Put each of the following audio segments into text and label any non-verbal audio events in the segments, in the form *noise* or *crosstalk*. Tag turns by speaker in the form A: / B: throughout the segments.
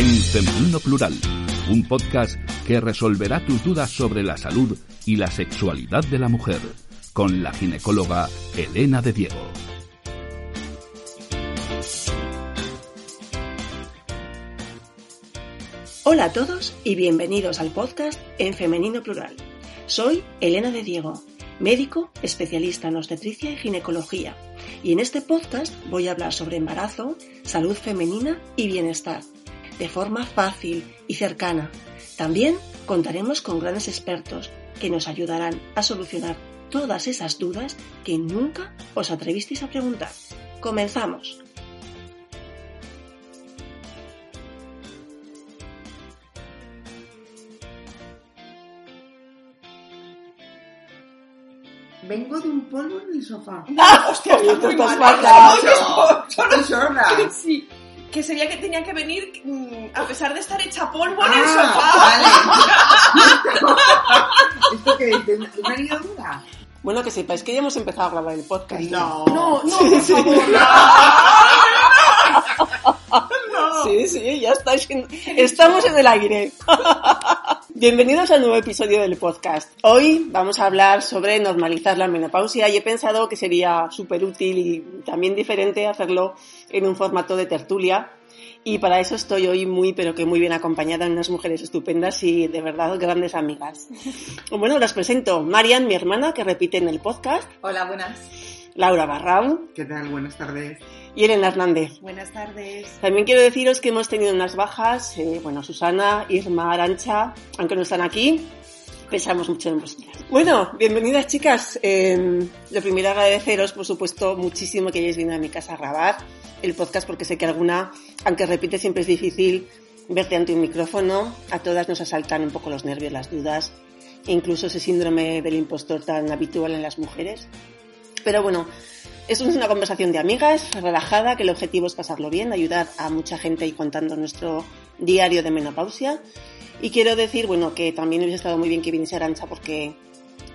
A: En Femenino Plural, un podcast que resolverá tus dudas sobre la salud y la sexualidad de la mujer, con la ginecóloga Elena de Diego.
B: Hola a todos y bienvenidos al podcast en Femenino Plural. Soy Elena de Diego, médico especialista en obstetricia y ginecología, y en este podcast voy a hablar sobre embarazo, salud femenina y bienestar, de forma fácil y cercana. También contaremos con grandes expertos que nos ayudarán a solucionar todas esas dudas que nunca os atrevisteis a preguntar. Comenzamos.
C: Vengo de un polvo en el sofá.
D: ¡Ah! ¡Hostia, muy mal! Solo-. Sí, que sería que tenía que venir mm, a pesar de estar hecha polvo en el
C: Ah,
D: sofá.
C: vale. *laughs* ¿Esto una ligadura?
B: Bueno, que sepáis que ya hemos empezado a grabar el podcast.
C: No.
D: No, no, por favor. *laughs* No.
B: Sí, sí, ya estáis en- estamos en el aire. *laughs* Bienvenidos al nuevo episodio del podcast. Hoy vamos a hablar sobre normalizar la menopausia y he pensado que sería súper útil y también diferente hacerlo en un formato de tertulia. Y para eso estoy hoy muy, pero que muy bien acompañada en unas mujeres estupendas y de verdad grandes amigas. *laughs* Bueno, las presento. Marian, mi hermana, que repite en el podcast.
D: Hola, buenas.
B: Laura Barrao
C: ¿Qué tal? Buenas tardes.
B: Y Elena Hernández.
D: Buenas tardes.
B: También quiero deciros que hemos tenido unas bajas, eh, bueno, Susana, Irma, Arancha, aunque no están aquí, pensamos mucho en vosotras. Bueno, bienvenidas chicas. Eh, lo primero agradeceros, por supuesto, muchísimo que hayáis venido a mi casa a grabar el podcast porque sé que alguna, aunque repite, siempre es difícil verte ante un micrófono. A todas nos asaltan un poco los nervios, las dudas, incluso ese síndrome del impostor tan habitual en las mujeres. Pero bueno, es una conversación de amigas, relajada, que el objetivo es pasarlo bien, ayudar a mucha gente y contando nuestro diario de menopausia. Y quiero decir, bueno, que también hubiese estado muy bien que viniese Arancha porque,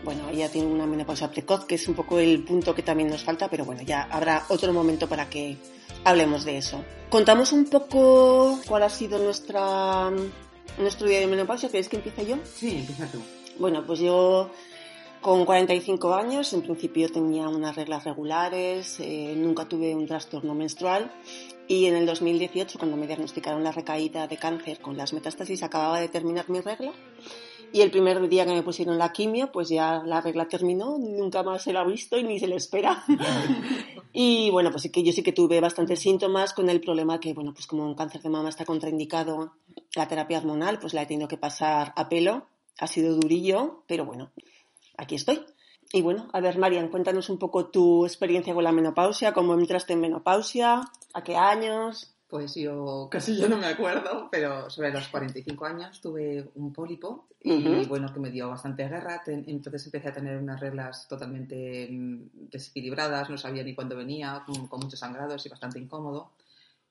B: bueno, ella tiene una menopausia precoz, que es un poco el punto que también nos falta, pero bueno, ya habrá otro momento para que hablemos de eso. Contamos un poco cuál ha sido nuestra, nuestro día de menopausia. ¿Queréis que empiece yo?
C: Sí, empieza tú.
B: Bueno, pues yo con 45 años, en principio tenía unas reglas regulares, eh, nunca tuve un trastorno menstrual y en el 2018, cuando me diagnosticaron la recaída de cáncer con las metástasis, acababa de terminar mi regla y el primer día que me pusieron la quimio, pues ya la regla terminó, nunca más se la ha visto y ni se le espera. *laughs* y bueno, pues sí que yo sí que tuve bastantes síntomas con el problema que, bueno, pues como un cáncer de mama está contraindicado la terapia hormonal, pues la he tenido que pasar a pelo. Ha sido durillo, pero bueno, aquí estoy. Y bueno, a ver, Marian, cuéntanos un poco tu experiencia con la menopausia, cómo entraste en menopausia, a qué años.
E: Pues yo casi yo no me acuerdo, pero sobre los 45 años tuve un pólipo y bueno, que me dio bastante guerra. Entonces empecé a tener unas reglas totalmente mm, desequilibradas, no sabía ni cuándo venía, con, con muchos sangrados y bastante incómodo.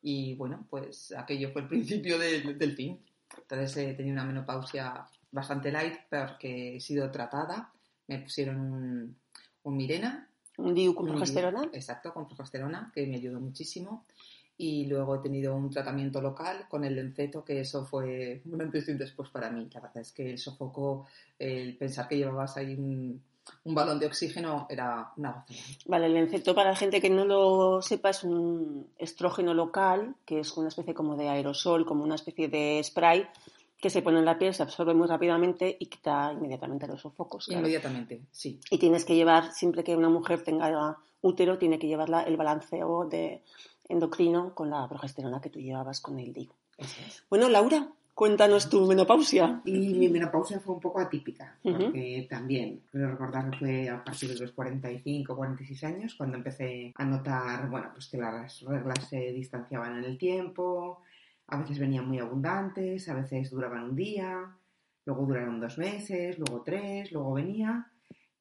E: Y bueno, pues aquello fue el *laughs* principio del- del fin. Entonces he tenido una menopausia bastante light porque he sido tratada. Me pusieron un, un Mirena,
B: Un DIU con progesterona.
E: Exacto, con progesterona, que me ayudó muchísimo. Y luego he tenido un tratamiento local con el lenceto, que eso fue un antes y un después para mí. La verdad es que el sofoco, el pensar que llevabas ahí un, un balón de oxígeno era una gozada.
B: Vale, el enceto para la gente que no lo sepa es un estrógeno local, que es una especie como de aerosol, como una especie de spray que se pone en la piel, se absorbe muy rápidamente y quita inmediatamente los sofocos. claro.
E: Inmediatamente, sí.
B: Y tienes que llevar, siempre que una mujer tenga útero, tiene que llevarla el balanceo de endocrino con la progesterona que tú llevabas con el DIU.
E: Es.
B: Bueno, Laura, cuéntanos tu menopausia.
C: Y mi menopausia fue un poco atípica, porque también, creo recordar que fue a partir de los 45, 46 años, cuando empecé a notar, bueno, pues que las reglas se distanciaban en el tiempo, a veces venían muy abundantes, a veces duraban un día, luego duraron dos meses, luego tres, luego venía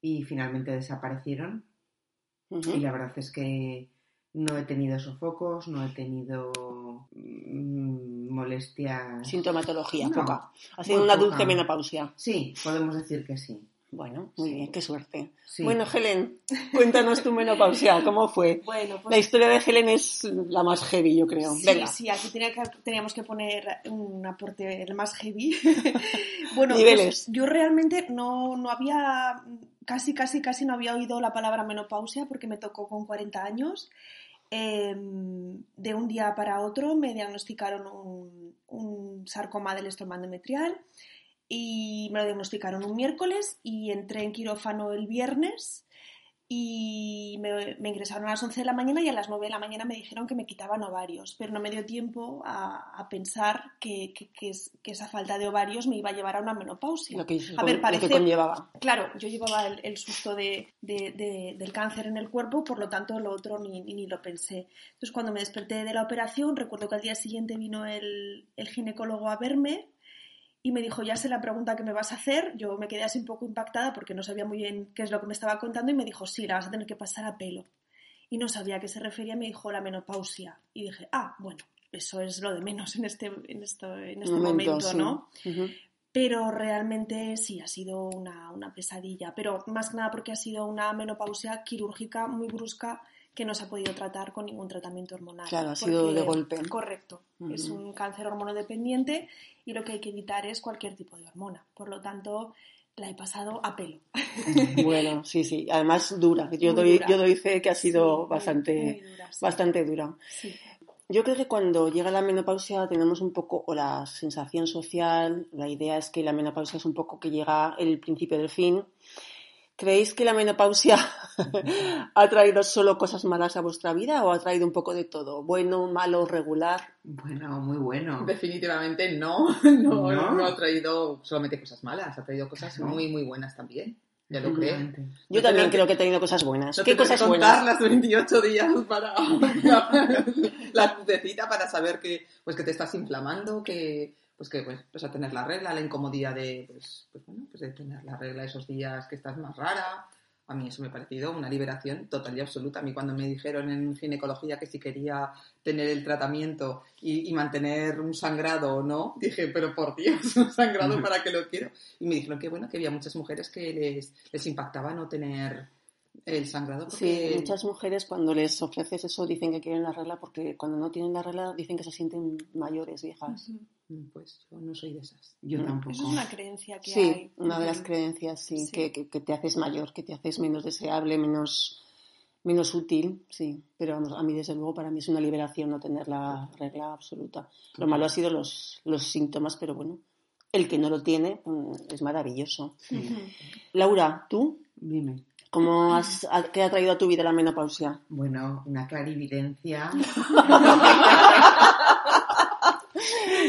C: y finalmente desaparecieron. Y la verdad es que no he tenido sofocos, no he tenido mm, molestias.
B: Sintomatología,
C: No,
B: poca. Ha sido una
C: poca.
B: dulce menopausia.
C: Sí, podemos decir que sí.
B: Bueno, muy bien, qué suerte.
C: Sí.
B: Bueno, Helen, cuéntanos tu menopausia, ¿cómo fue? *laughs*
D: Bueno,
B: La
D: pues
B: historia de Helen es la más heavy, yo creo.
D: sí,
B: Venga,
D: sí, aquí tenía que- teníamos que poner un aporte el más heavy. *laughs* bueno,
B: Niveles.
D: pues yo realmente no, no había, casi, casi, casi no había oído la palabra menopausia porque me tocó con 40 años. Eh, de un día para otro me diagnosticaron un, un sarcoma del estroma endometrial y me lo diagnosticaron un miércoles y entré en quirófano el viernes y me, me ingresaron a las 11 de la mañana y a las 9 de la mañana me dijeron que me quitaban ovarios, pero no me dio tiempo a, a pensar que, que- que es- que esa falta de ovarios me iba a llevar a una menopausia.
B: lo que,
D: a ver,
B: lo
D: parece,
B: que conllevaba.
D: Claro, yo llevaba el, el susto de, de- de- del cáncer en el cuerpo, por lo tanto lo otro ni, ni, ni lo pensé. Entonces cuando me desperté de la operación, recuerdo que al día siguiente vino el, el ginecólogo a verme y me dijo, ya sé la pregunta que me vas a hacer. Yo me quedé así un poco impactada porque no sabía muy bien qué es lo que me estaba contando y me dijo, sí, la vas a tener que pasar a pelo. Y no sabía a qué se refería, me dijo la menopausia. Y dije, ah, bueno, eso es lo de menos en este, en esto, en este momento,
B: sí.
D: ¿no? Pero realmente sí, ha sido una, una pesadilla. Pero más que nada porque ha sido una menopausia quirúrgica muy brusca que no se ha podido tratar con ningún tratamiento hormonal.
B: Claro, ha sido de golpe.
D: Correcto. Es
B: Ujú.
D: un cáncer hormonodependiente y lo que hay que evitar es cualquier tipo de hormona. Por lo tanto, la he pasado a pelo.
B: Bueno, sí, sí. Además, dura. Yo
D: Muy
B: doy,
D: dura.
B: yo doy fe que ha sido
D: Sí, muy-
B: bastante,
D: muy dura, sí.
B: bastante dura.
D: Sí.
B: Yo creo que cuando llega la menopausia tenemos un poco, o la sensación social, la idea es que la menopausia es un poco que llega el principio del fin. ¿Creéis que la menopausia *laughs* ha traído solo cosas malas a vuestra vida o ha traído un poco de todo? Bueno, malo, regular.
C: Bueno, muy bueno.
E: Definitivamente no, *laughs* no,
C: ¿No?
E: no ha traído solamente cosas malas, ha traído cosas
C: Claro.
E: muy, muy buenas también. Ya lo creo.
B: Yo
E: No
B: también creo que he tenido cosas buenas.
E: No
B: ¿Qué
E: tener que
B: cosas
E: contar
B: buenas?
E: las 28 días para *laughs* la, la para saber que, pues, que te estás inflamando, que pues que pues, vas a tener la regla, la incomodidad de pues, pues, bueno, pues de tener la regla esos días que estás más rara. A mí eso me ha parecido una liberación total y absoluta. A mí cuando me dijeron en ginecología que si quería tener el tratamiento y, y mantener un sangrado o no, dije, pero por Dios, *laughs* un sangrado para qué lo quiero. Y me dijeron que bueno, que había muchas mujeres que les, les impactaba no tener el sangrado porque
B: Sí, muchas mujeres cuando les ofreces eso dicen que quieren la regla porque cuando no tienen la regla dicen que se sienten mayores, viejas.
E: Mm, Pues yo no soy de esas.
C: Yo
B: Mm.
C: tampoco.
D: Eso es una creencia que
B: Sí,
D: hay.
B: una de las creencias, sí,
D: Sí.
B: Que, que- que te haces mayor, que te haces menos deseable, menos, menos útil, sí. Pero vamos, a mí, desde luego, para mí es una liberación no tener la regla absoluta. Lo malo ha sido los, los síntomas, pero bueno, el que no lo tiene mm, es maravilloso. Laura, ¿tú?
C: Dime.
B: ¿Cómo has, a- ¿Qué ha traído a tu vida la menopausia?
C: Bueno, una clarividencia. *laughs*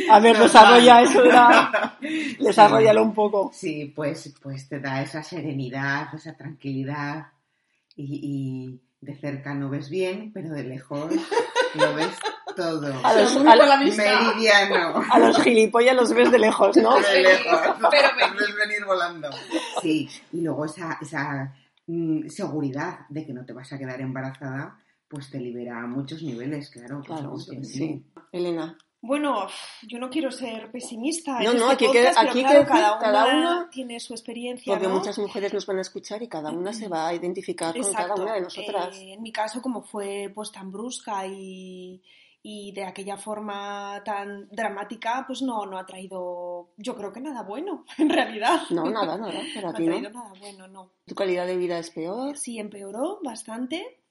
B: A ver, desarrolla eso, era- *laughs* desarrollalo un poco.
C: Sí, pues, pues te da esa serenidad, esa tranquilidad y, y de cerca no ves bien, pero de lejos lo ves todo.
B: A los, a-
E: la.
C: Meridiano.
B: a los gilipollas los ves de lejos, ¿no?
C: De lejos.
D: Pero *laughs*
C: ves venir volando. Sí, y luego esa, esa mm, seguridad de que no te vas a quedar embarazada, pues te libera a muchos niveles, claro.
B: Claro, sí. Elena.
D: Bueno, *sighs* yo no quiero ser pesimista.
B: No, no,
D: este
B: aquí
D: podcast, pero
B: aquí
D: claro,
B: que
D: cada,
B: cada
D: una tiene su experiencia.
B: Porque
D: ¿no?
B: muchas mujeres nos van a escuchar y cada una se va a identificar con cada una de nosotras.
D: Eh, en mi caso, como fue pues tan brusca y, y de aquella forma tan dramática, pues no, no ha traído, yo creo que nada bueno, *laughs* en realidad.
B: No, nada, nada, *laughs*
D: No
B: para
D: ha
B: ti
D: traído
B: no.
D: nada bueno, no.
B: Tu calidad de vida es peor.
D: Sí, empeoró bastante,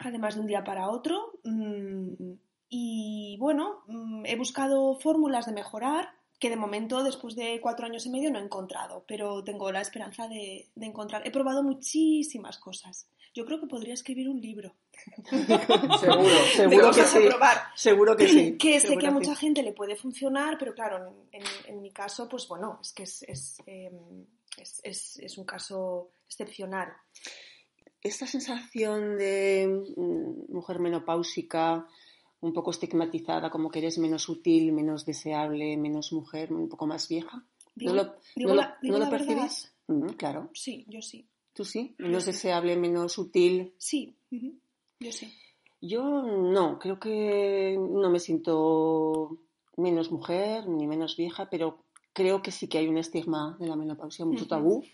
D: además de un día para otro. mm, Y bueno, mm, he buscado fórmulas de mejorar que de momento, después de cuatro años y medio, no he encontrado, pero tengo la esperanza de, de encontrar. He probado muchísimas cosas. Yo creo que podría escribir un libro. *laughs*
E: Seguro.
B: Seguro que sí.
D: probar.
B: Seguro que sí.
D: Que sé que a
B: sí.
D: mucha gente le puede funcionar, pero claro, en, en- en mi caso, pues bueno, es que es, es, em, es- es- es un caso excepcional.
B: Esta sensación de mm, mujer menopáusica, un poco estigmatizada, como que eres menos útil, menos deseable, menos mujer, un poco más vieja.
D: Digo,
B: ¿No lo,
D: digo
B: no lo-
D: la, digo
B: no lo
D: la verdad.
B: percibís? Mm, claro.
D: Sí, yo sí.
B: ¿Tú sí? Menos deseable, menos útil.
D: Sí, yo sí.
B: Yo no, creo que no me siento menos mujer ni menos vieja, pero creo que sí que hay un estigma de la menopausia, mucho tabú.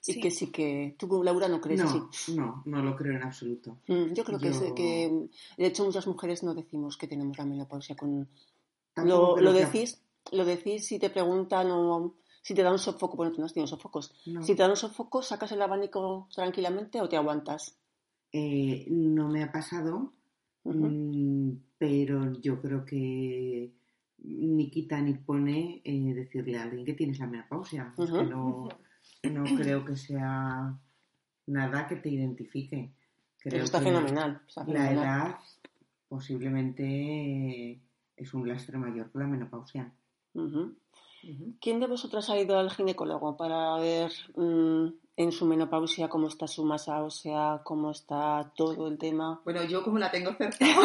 D: Sí.
B: que sí que tú, Laura, no crees
C: No,
B: así.
C: no, no lo creo en absoluto.
B: Mm, Yo creo que, es- que, de hecho, muchas mujeres no decimos que tenemos la menopausia con... Lo, lo decís, lo decís si te preguntan o si te da un sofoco, bueno, tú no has tenido sofocos.
C: No.
B: Si te da un sofoco, ¿sacas el abanico tranquilamente o te aguantas?
C: Eh, no me ha pasado, mm, pero yo creo que ni quita ni pone eh, decirle a alguien que tienes la menopausia. Es que no, no creo que sea nada que te identifique.
B: Pero
C: Creo
B: está
C: que
B: fenomenal. está
C: La
B: fenomenal.
C: edad posiblemente es un lastre mayor que la menopausia.
B: ¿Quién de vosotras ha ido al ginecólogo para ver mm, en su menopausia cómo está su masa ósea, cómo está todo el tema?
E: Bueno, yo como la tengo cerca,
D: La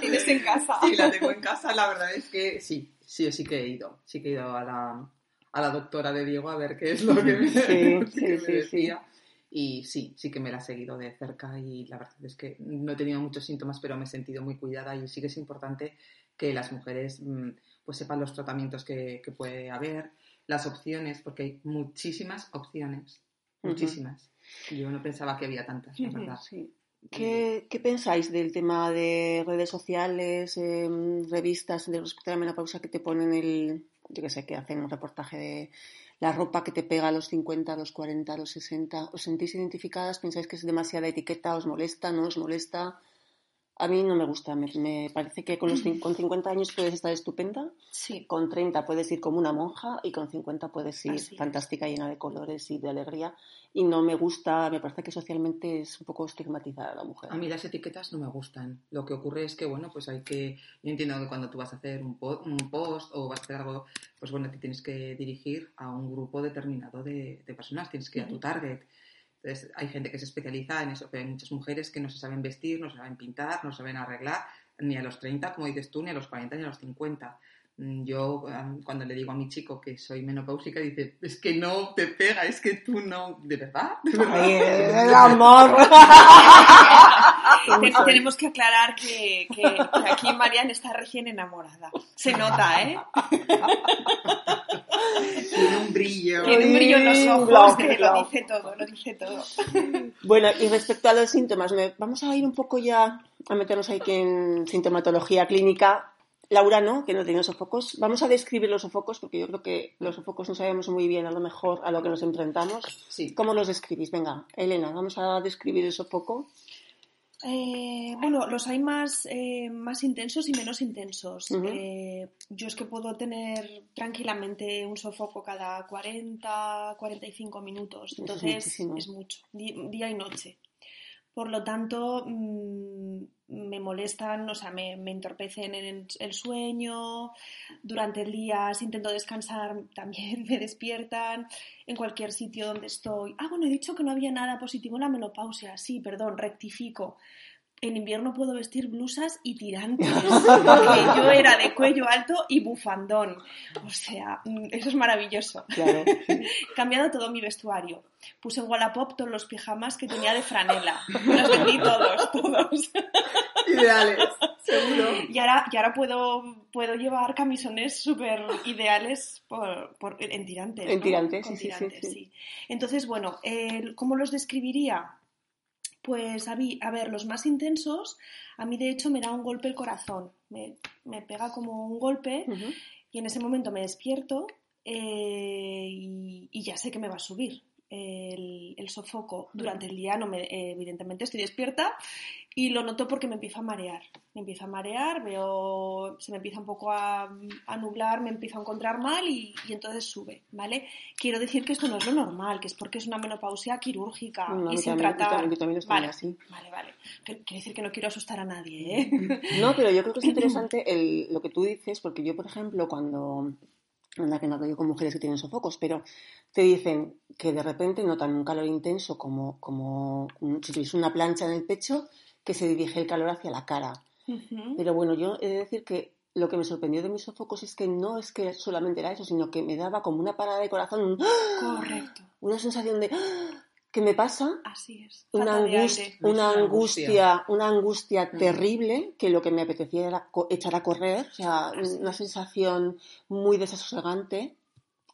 D: tienes en casa.
E: sí, la tengo en casa, la verdad es que sí, sí, sí que he ido. Sí que he ido a la, a la doctora de Diego a ver qué es lo que *laughs* me,
B: Sí, *laughs*
E: que
B: sí,
E: me
B: sí,
E: decía. Y sí, sí que me la he seguido de cerca y la verdad es que no he tenido muchos síntomas, pero me he sentido muy cuidada y sí que es importante que las mujeres mm, pues sepan los tratamientos que, que puede haber, las opciones, porque hay muchísimas opciones, muchísimas. Yo no pensaba que había tantas, la verdad.
B: Sí. ¿Qué, qué pensáis del tema de redes sociales, em, revistas de respecto a la menopausia que te ponen el, yo qué sé, que hacen un reportaje de la ropa que te pega a los 50, a los 40, a los 60? ¿Os sentís identificadas? ¿Pensáis que es demasiada etiqueta? ¿Os molesta? ¿No os molesta? A mí no me gusta, me, me parece que con, los, con 50 años puedes estar estupenda,
D: Sí.
B: con 30 puedes ir como una monja y con 50 puedes ir
D: Así es.
B: fantástica, llena de colores y de alegría. Y no me gusta, me parece que socialmente es un poco estigmatizada la mujer.
E: A mí las etiquetas no me gustan. Lo que ocurre es que, bueno, pues hay que... Yo entiendo que cuando tú vas a hacer un, po- un post o vas a hacer algo, pues bueno, te tienes que dirigir a un grupo determinado de, de personas, tienes que ir a tu target. Entonces, hay gente que se especializa en eso, pero hay muchas mujeres que no se saben vestir, no se saben pintar, no se saben arreglar, ni a los 30, como dices tú, ni a los 40, ni a los 50. Mm, Yo, cuando le digo a mi chico que soy menopáusica, dice, es que no te pega, es que tú no... ¿De verdad? ¿De verdad?
B: Ay, *laughs* el amor. *laughs*
D: Ten- tenemos que aclarar que, que- que aquí Marian está recién enamorada. Se nota, ¿eh?
C: Tiene un brillo.
D: Tiene un brillo en los ojos
B: Blau,
D: que
B: blau.
D: lo dice todo, lo dice todo.
B: Bueno, y respecto a los síntomas, me- vamos a ir un poco ya a meternos ahí que en sintomatología clínica. Laura, ¿no? Que no tiene sofocos. Vamos a describir los sofocos porque yo creo que los sofocos no sabemos muy bien a lo mejor a lo que nos enfrentamos.
E: Sí.
B: ¿Cómo los describís? Venga, Elena, vamos a describir el sofoco.
D: Eh, bueno, los hay más, eh, más intensos y menos intensos. Eh, yo es que puedo tener tranquilamente un sofoco cada 40, 45 minutos.
B: Es
D: Entonces
B: muchísimo.
D: es mucho, día y noche. Por lo tanto, mm, me molestan, o sea, me, me entorpecen en el sueño, durante el día, si intento descansar, *laughs* también me despiertan, en cualquier sitio donde estoy. Ah, bueno, he dicho que no había nada positivo en la menopausia, sí, perdón, rectifico. En invierno puedo vestir blusas y tirantes, *laughs* porque yo era de cuello alto y bufandón. O sea, mm, eso es maravilloso.
B: Claro.
D: He *laughs* cambiado todo mi vestuario. Puse en Wallapop todos los pijamas que tenía de franela. Los vendí todos, todos. *laughs*
E: Ideales, seguro.
D: Y ahora, y ahora puedo, puedo llevar camisones súper ideales por, por- en tirantes.
B: En
D: ¿no?
B: tirantes, sí, sí, sí,
D: tirantes,
B: sí.
D: Entonces, bueno, ¿cómo los describiría? Pues a, mí, a ver, los más intensos, a mí de hecho me da un golpe el corazón. Me, me pega como un golpe y en ese momento me despierto eh, y, y ya sé que me va a subir el, el sofoco. Durante el día no me, eh, evidentemente estoy despierta y lo noto porque me empieza a marear. Me empieza a marear, veo, se me empieza un poco a, a nublar, me empiezo a encontrar mal y, y entonces sube, ¿vale? Quiero decir que esto no es lo normal, que es porque es una menopausia quirúrgica
B: No,
D: y sin
B: también- yo
D: tratar.
B: también- yo también estoy
D: vale,
B: así.
D: vale, vale. Quiero decir que no quiero asustar a nadie, ¿eh? *laughs*
B: No, pero yo creo que es interesante el- lo que tú dices, porque yo, por ejemplo, cuando. Anda que no hablo yo con mujeres que tienen sofocos, pero te dicen que de repente notan un calor intenso como, como si tuviese una plancha en el pecho que se dirige el calor hacia la cara. Pero bueno, yo he de decir que lo que me sorprendió de mis sofocos es que no es que solamente era eso, sino que me daba como una parada de corazón, un-
D: Correcto,
B: una sensación de ¡ah! ¿qué me pasa?
D: así es.
B: una, angustia, una angustia
E: Mm.
B: terrible que lo que me apetecía era co- echar a correr, o sea,
D: Así
B: una sensación muy desasosegante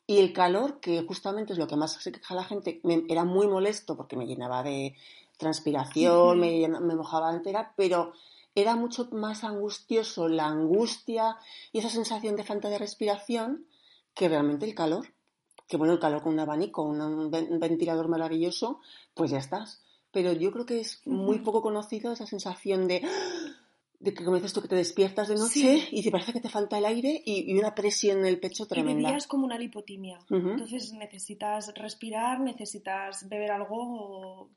B: Y el calor, que justamente es lo que más se queja la gente, me- era muy molesto porque me llenaba de transpiración, me, me mojaba entera, pero era mucho más angustioso la angustia y esa sensación de falta de respiración que realmente el calor. Que bueno, el calor con un abanico, un, un ven- un ventilador maravilloso, pues ya estás. Pero yo creo que es muy poco conocido esa sensación de, de que dices tú que te despiertas de noche
D: Sí.
B: y te parece que te falta el aire y, y una presión en el pecho
D: Y de
B: tremenda.
D: día es como una lipotimia. Entonces necesitas respirar, necesitas beber algo. o-.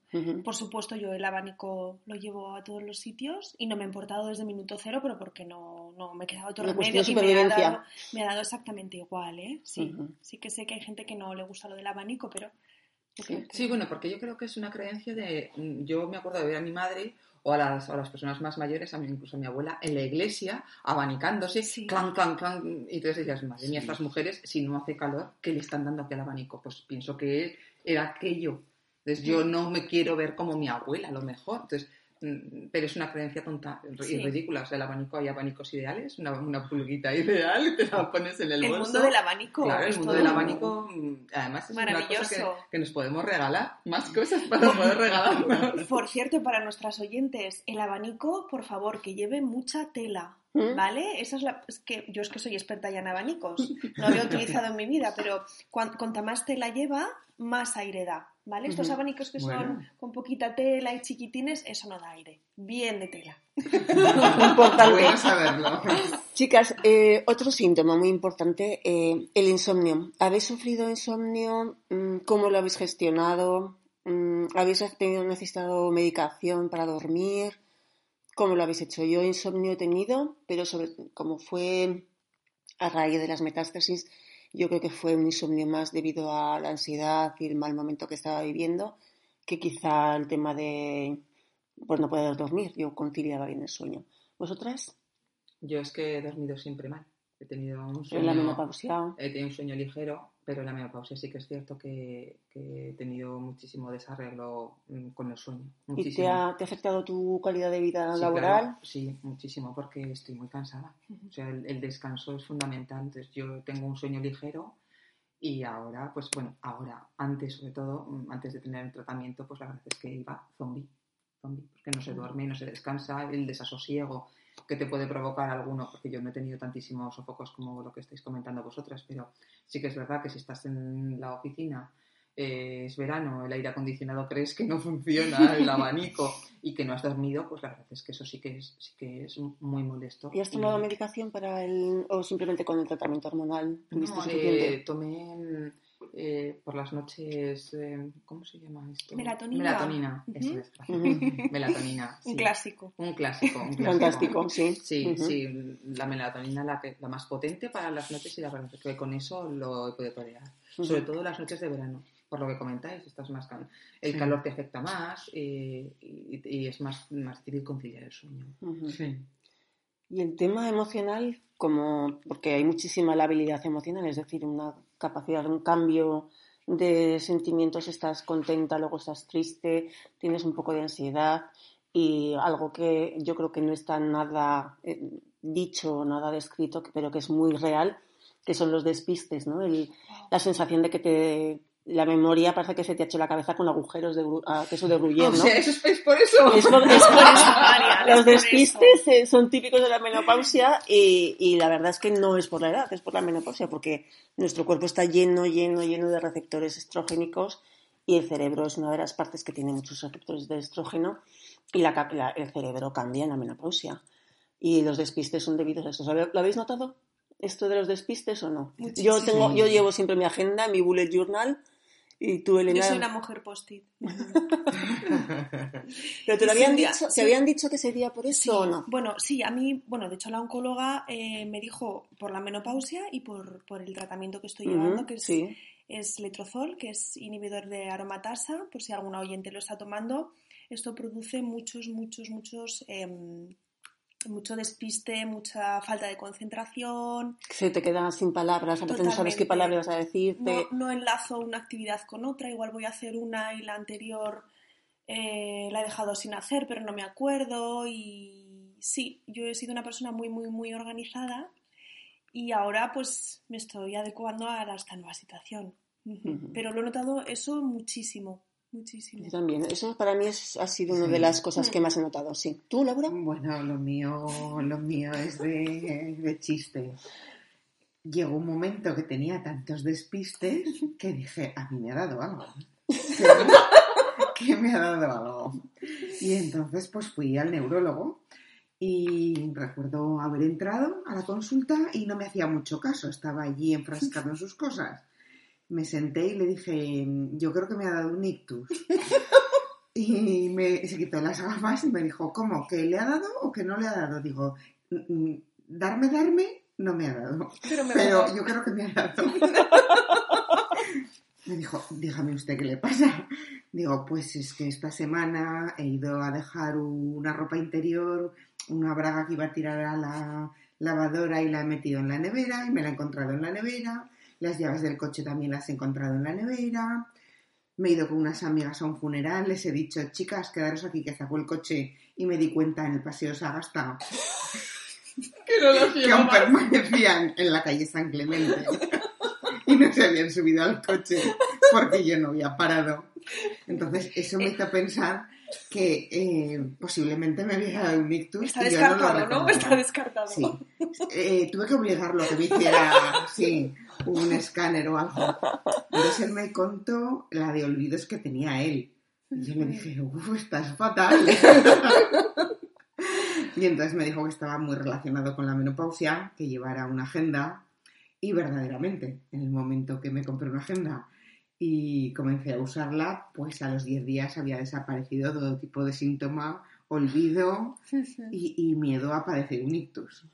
D: Por supuesto, yo el abanico lo llevo a todos los sitios y no me ha importado desde minuto cero, pero porque no, no me quedaba otro
B: Una
D: remedio
B: cuestión de
D: y me ha, dado, me ha dado exactamente igual, ¿eh? Sí, sí que sé que hay gente que no le gusta lo del abanico, pero
E: Sí, bueno, porque yo creo que es una creencia de. Yo me acuerdo de ver a mi madre o a las, a las personas más mayores, a mí, incluso a mi abuela, en la iglesia, abanicándose,
D: Sí.
E: clan, clan, clan. Y entonces decías, madre mía, estas mujeres, si no hace calor, ¿qué le están dando aquí al abanico? Pues pienso que era aquello. Entonces yo no me quiero ver como mi abuela, a lo mejor. Entonces, mm, pero es una creencia tonta y
D: Sí.
E: ridícula. O sea, el abanico hay abanicos ideales, una, una pulguita ideal te la pones en el,
D: el
E: bolso.
D: mundo del abanico.
E: Claro, el mundo del abanico, mm, además es una cosa que,
D: Maravilloso.
E: que nos podemos regalar, más cosas para *laughs* poder regalarnos.
D: Por cierto, para nuestras oyentes, el abanico, por favor, que lleve mucha tela,
B: ¿Mm?
D: ¿vale? Esa es la, es que yo es que soy experta ya en abanicos, no había utilizado en mi vida, pero cuan- cuanta más tela lleva, más aire da, ¿vale? Estos abanicos que son
E: Bueno.
D: con poquita tela y chiquitines, eso no da aire, bien de tela. *laughs*
B: Importante.
E: Bueno saberlo.
B: Chicas, eh, otro síntoma muy importante, eh, el insomnio. ¿Habéis sufrido insomnio? Mm, ¿Cómo lo habéis gestionado? Mm, ¿Habéis tenido, necesitado medicación para dormir? ¿Cómo lo habéis hecho? Yo insomnio he tenido, pero sobre como fue a raíz de las metástasis, yo creo que fue un insomnio más debido a la ansiedad y el mal momento que estaba viviendo, que quizá el tema de pues no poder dormir. Yo conciliaba bien el sueño. ¿Vosotras?
E: Yo es que he dormido siempre mal. He tenido un sueño,
B: la menopausia.
E: he tenido un sueño ligero, pero la menopausia sí que es cierto que, que he tenido muchísimo desarreglo mm, con el sueño.
B: ¿Y
E: Muchísimo.
B: te ha, te ha afectado tu calidad de vida
E: Sí,
B: laboral?
E: claro, sí, muchísimo, porque estoy muy cansada. O sea, el, el descanso es fundamental. Entonces, yo tengo un sueño ligero y ahora, pues bueno, ahora, antes sobre todo, mm, antes de tener el tratamiento, pues la verdad es que iba zombie. zombie porque no se duerme, no se descansa, el desasosiego que te puede provocar alguno, porque yo no he tenido tantísimos sofocos como lo que estáis comentando vosotras, pero sí que es verdad que si estás en la oficina eh, es verano, el aire acondicionado crees que no *laughs* funciona, el abanico y que no has dormido, pues la verdad es que eso sí que es, sí que es muy molesto.
B: ¿Y has tomado
E: Y-
B: medicación para el o simplemente con el tratamiento hormonal
E: No, eh, tomé eh, por las noches, eh, ¿cómo se llama esto?
D: Melatonina.
E: Melatonina, eso es. *laughs* Melatonina.
D: Un clásico.
E: Un clásico, un clásico.
B: Fantástico, sí.
E: Sí, sí, la melatonina la, que, la más potente para las noches y la verdad es que con eso lo he podido tolerar. Sobre todo las noches de verano, por lo que comentáis, estás más cal- el
C: Sí.
E: calor te afecta más eh, y, y es más, más difícil conciliar el sueño.
C: Sí.
B: Y el tema emocional, como porque hay muchísima labilidad emocional, es decir, una capacidad de un cambio de sentimientos, estás contenta, luego estás triste, tienes un poco de ansiedad y algo que yo creo que no está nada eh, dicho, nada descrito, pero que es muy real, que son los despistes, ¿no? El- la sensación de que te la memoria parece que se te ha hecho la cabeza con agujeros de gru- a queso de gruyere,
E: O
B: ¿no?
E: sea, eso es, es por eso.
B: Es por- es por eso. *laughs* Los despistes eh, son típicos de la menopausia y, y la verdad es que no es por la edad, es por la menopausia, porque nuestro cuerpo está lleno, lleno, lleno de receptores estrogénicos y el cerebro es una de las partes que tiene muchos receptores de estrógeno y la ca- la- el cerebro cambia en la menopausia. Y los despistes son debidos a eso. ¿Lo lo habéis notado? ¿Esto de los despistes o no? Yo, tengo, yo llevo siempre mi agenda, mi bullet journal y tú, Elena...
D: Yo soy una mujer post-it. *laughs*
B: ¿Pero te lo habían dicho,
D: sí.
B: ¿te habían dicho que sería por eso
D: Sí,
B: o no?
D: Bueno, sí, a mí, bueno, de hecho la oncóloga eh, me dijo por la menopausia y por, por el tratamiento que estoy llevando, que es, es letrozol, que es inhibidor de aromatasa, por si alguna oyente lo está tomando. Esto produce muchos, muchos, muchos, em, mucho despiste, mucha falta de concentración.
B: Se te quedan sin palabras, a veces no sabes qué palabras vas a decirte.
D: No, no enlazo una actividad con otra, igual voy a hacer una y la anterior eh, la he dejado sin hacer, pero no me acuerdo. Y sí, yo he sido una persona muy, muy, muy organizada Y ahora pues me estoy adecuando a esta nueva situación. Pero lo he notado eso muchísimo, muchísimo.
B: Yo también. Eso para mí es- ha sido una de las cosas que más he notado, sí. ¿Tú, Laura?
C: Bueno, lo mío, lo mío es de, de chiste. Llegó un momento que tenía tantos despistes que dije, a mí me ha dado algo. *laughs* que me ha dado algo. Y entonces pues fui al neurólogo y recuerdo haber entrado a la consulta y no me hacía mucho caso, estaba allí enfrascado en sus cosas. Me senté y le dije, yo creo que me ha dado un ictus. *laughs* Y me, se quitó las gafas y me dijo, ¿cómo? ¿Que le ha dado o que no le ha dado? Digo, "Mm, mm, darme, darme, no me ha dado.
D: Pero me
C: Pero
D: va-
C: yo creo que me ha dado. *laughs* Me dijo, dígame usted qué le pasa. Digo, pues es que esta semana he ido a dejar una ropa interior, una braga que iba a tirar a la lavadora y la he metido en la nevera y me la he encontrado en la nevera. Las llaves del coche también las he encontrado en la nevera. Me he ido con unas amigas a un funeral, les he dicho, chicas, quedaros aquí que sacó el coche y me di cuenta en el paseo Sagasta *laughs*
E: Que no lo
C: que aún permanecían en la calle San Clemente *laughs* y no se habían subido al coche porque yo no había parado. Entonces eso me hizo pensar que eh, posiblemente me había dado un ictus
D: Está
C: y yo no lo
D: descartado, ¿no?
C: recordaba.
D: Está descartado.
C: Sí. Eh, tuve que obligarlo a que me hiciera sí, un escáner o algo. Entonces él me contó la de olvidos que tenía él. Y yo le dije, uff, estás fatal. *laughs* y entonces me dijo que estaba muy relacionado con la menopausia, que llevara una agenda. Y verdaderamente, en el momento que me compré una agenda y comencé a usarla, pues a los 10 días había desaparecido todo tipo de síntoma, olvido y, y miedo a padecer un ictus.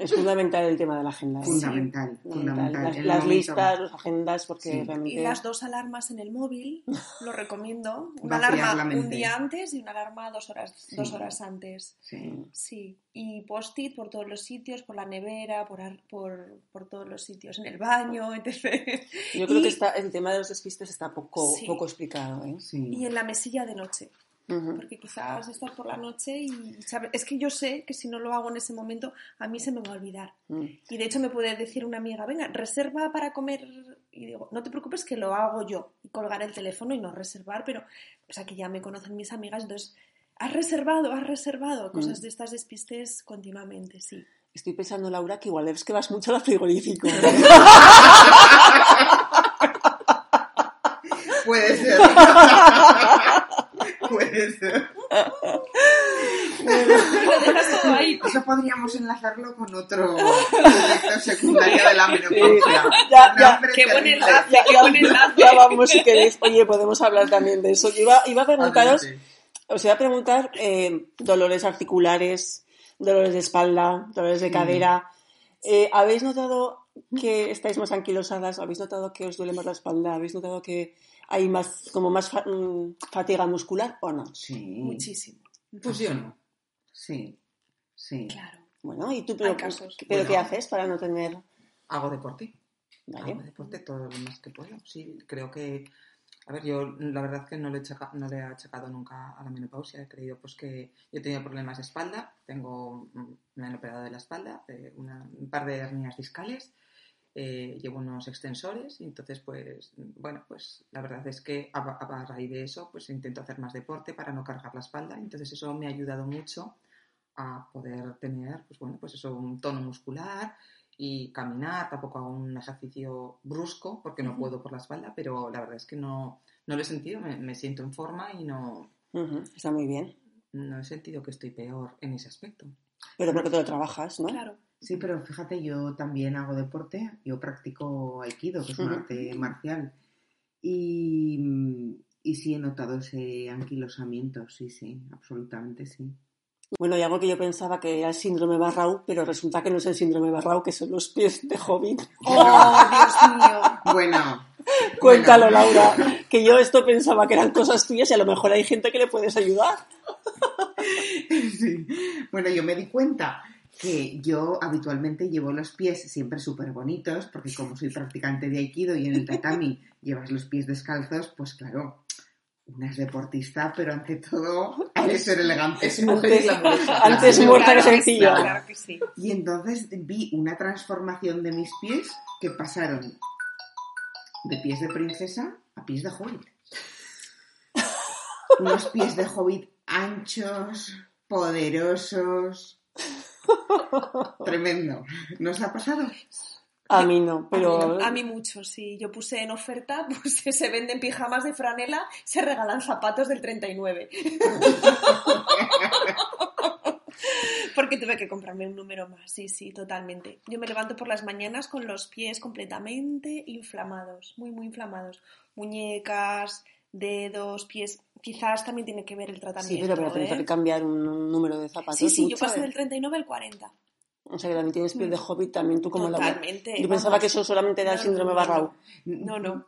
B: Es fundamental el tema de la agenda. ¿eh?
C: Fundamental, fundamental.
B: Las, listas, las agendas, porque
C: Sí.
B: realmente...
D: Y las dos alarmas en el móvil, lo recomiendo. *laughs* Una
C: Vaciar
D: alarma un día antes y una alarma dos horas,
C: Sí.
D: dos horas antes.
C: Sí.
D: Sí, y post-it por todos los sitios, por la nevera, por, ar- por, por todos los sitios, en el baño, *laughs* etc.
B: Yo creo
D: Y-
B: que está, el tema de los despistes está poco,
D: Sí.
B: poco explicado. ¿eh?
C: Sí.
D: Y en la mesilla de noche,
B: Ujú.
D: porque quizás estás por la noche y sabe- es que yo sé que si no lo hago en ese momento, a mí se me va a olvidar.
B: Mm.
D: Y de hecho me puede decir una amiga, venga, reserva para comer. Y digo, no te preocupes que lo hago yo. Y colgar el teléfono y no reservar, pero, o sea, que ya me conocen mis amigas, entonces, has reservado, has reservado. Cosas
B: Mm.
D: de estas despistes continuamente, sí.
B: Estoy pensando, Laura, que igual es que vas mucho al frigorífico. *laughs*
C: Puede ser. *laughs* Puede ser. *laughs*
D: Y lo dejas todo ahí.
C: Eso podríamos enlazarlo con otro efecto secundario de la menopausia.
B: Ya,
C: Un
B: ya,
C: hambre
D: qué buen
C: terrible.
D: enlace.
B: ya,
D: qué buen enlace.
B: ya vamos, si queréis. Oye, podemos hablar también de eso. Yo iba, iba a preguntaros,
C: Adelante.
B: os iba a preguntar eh, dolores articulares, dolores de espalda, dolores de cadera. Eh, ¿Habéis notado que estáis más anquilosadas? ¿Habéis notado que os duele más la espalda? ¿Habéis notado que hay más, como más fa- mm, fatiga muscular o no?
C: Sí.
D: Muchísimo.
E: Pues yo no.
C: Sí. Sí.
D: Claro.
B: Bueno, ¿y tú pero,
D: Hay casos.
B: pero qué haces para no tener...?
E: Hago deporte.
B: Vale.
E: Hago deporte todo lo más que puedo. Sí, creo que. A ver, yo la verdad es que no le, he achaca- no le he achacado nunca a la menopausia. He creído pues que yo he tenido problemas de espalda. Tengo, mm, me han operado de la espalda, eh, una- un par de hernias discales. Eh, llevo unos extensores y entonces pues bueno pues la verdad es que a, raíz de eso pues intento hacer más deporte para no cargar la espalda entonces eso me ha ayudado mucho a poder tener pues bueno pues eso un tono muscular y caminar tampoco hago un ejercicio brusco porque no puedo por la espalda pero la verdad es que no no lo he sentido me, me siento en forma y no
B: Está muy bien.
E: no he sentido que estoy peor en ese aspecto
B: Pero porque te lo trabajas, ¿no?
D: Claro.
C: Sí, pero fíjate, yo también hago deporte. Yo practico Aikido, que es un arte marcial. Y, y sí he notado ese anquilosamiento, sí, sí, absolutamente sí.
B: Bueno, y algo que yo pensaba que era el síndrome Barrau, pero resulta que no es el síndrome Barrau, que son los pies de Hobbit. *laughs*
D: ¡Oh, Dios mío!
C: Bueno, *laughs*
B: Cuéntalo,
C: bueno.
B: Laura, que yo esto pensaba que eran cosas tuyas y a lo mejor hay gente que le puedes ayudar. *laughs*
C: Sí. Bueno, yo me di cuenta que yo habitualmente llevo los pies siempre súper bonitos, porque como soy practicante de Aikido y en el tatami *laughs* llevas los pies descalzos, pues claro, una es deportista, pero ante todo hay que ser elegante.
E: Es mujer y glamurosa. *laughs*
B: Antes
E: Claro.
B: muerta que sencilla.
D: sí, Claro que sí.
C: Y entonces vi una transformación de mis pies que pasaron de pies de princesa a pies de hobbit. *laughs* Unos pies de hobbit anchos, poderosos. *laughs* Tremendo. ¿No os ha pasado?
B: A mí no, pero...
D: A mí, a mí mucho, sí. Yo puse en oferta, *laughs* puse, se venden pijamas de franela, se regalan zapatos del 39. *laughs* Porque tuve que comprarme un número más, sí, sí, totalmente. Yo me levanto por las mañanas con los pies completamente inflamados, muy, muy inflamados. Muñecas, dedos, pies. Quizás también tiene que ver el
B: Sí,
D: tratamiento.
B: pero, pero
D: ¿eh?
B: tener que cambiar un, un número de zapatos.
D: Sí, sí, yo
B: mucho,
D: pasé
B: ¿eh?
D: del 39 al 40.
B: O sea, que también tienes piel de hobbit, también tú como la
D: Totalmente.
B: Yo pensaba
D: vamos.
B: que eso solamente era el
D: No,
B: síndrome
D: no,
B: Barrau.
D: No, no.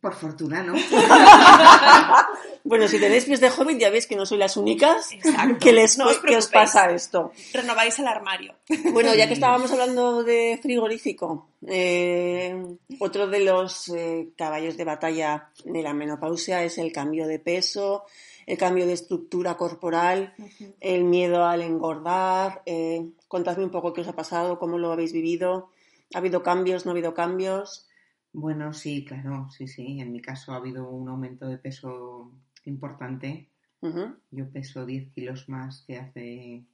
C: Por fortuna, ¿no? *laughs*
B: Bueno, si tenéis pies de hobbit ya veis que no sois las únicas
D: Exacto.
B: que, les,
D: No os
B: que os pasa esto.
D: Renováis el armario.
B: Bueno, ya que *laughs* estábamos hablando de frigorífico, eh, otro de los eh, caballos de batalla de la menopausia es el cambio de peso, el cambio de estructura corporal, el miedo al engordar. Eh, contadme un poco qué os ha pasado, cómo lo habéis vivido. ¿Ha habido cambios, no ha habido cambios?
C: Bueno, sí, claro, sí, sí. En mi caso ha habido un aumento de peso importante. Yo peso 10 kilos más que hace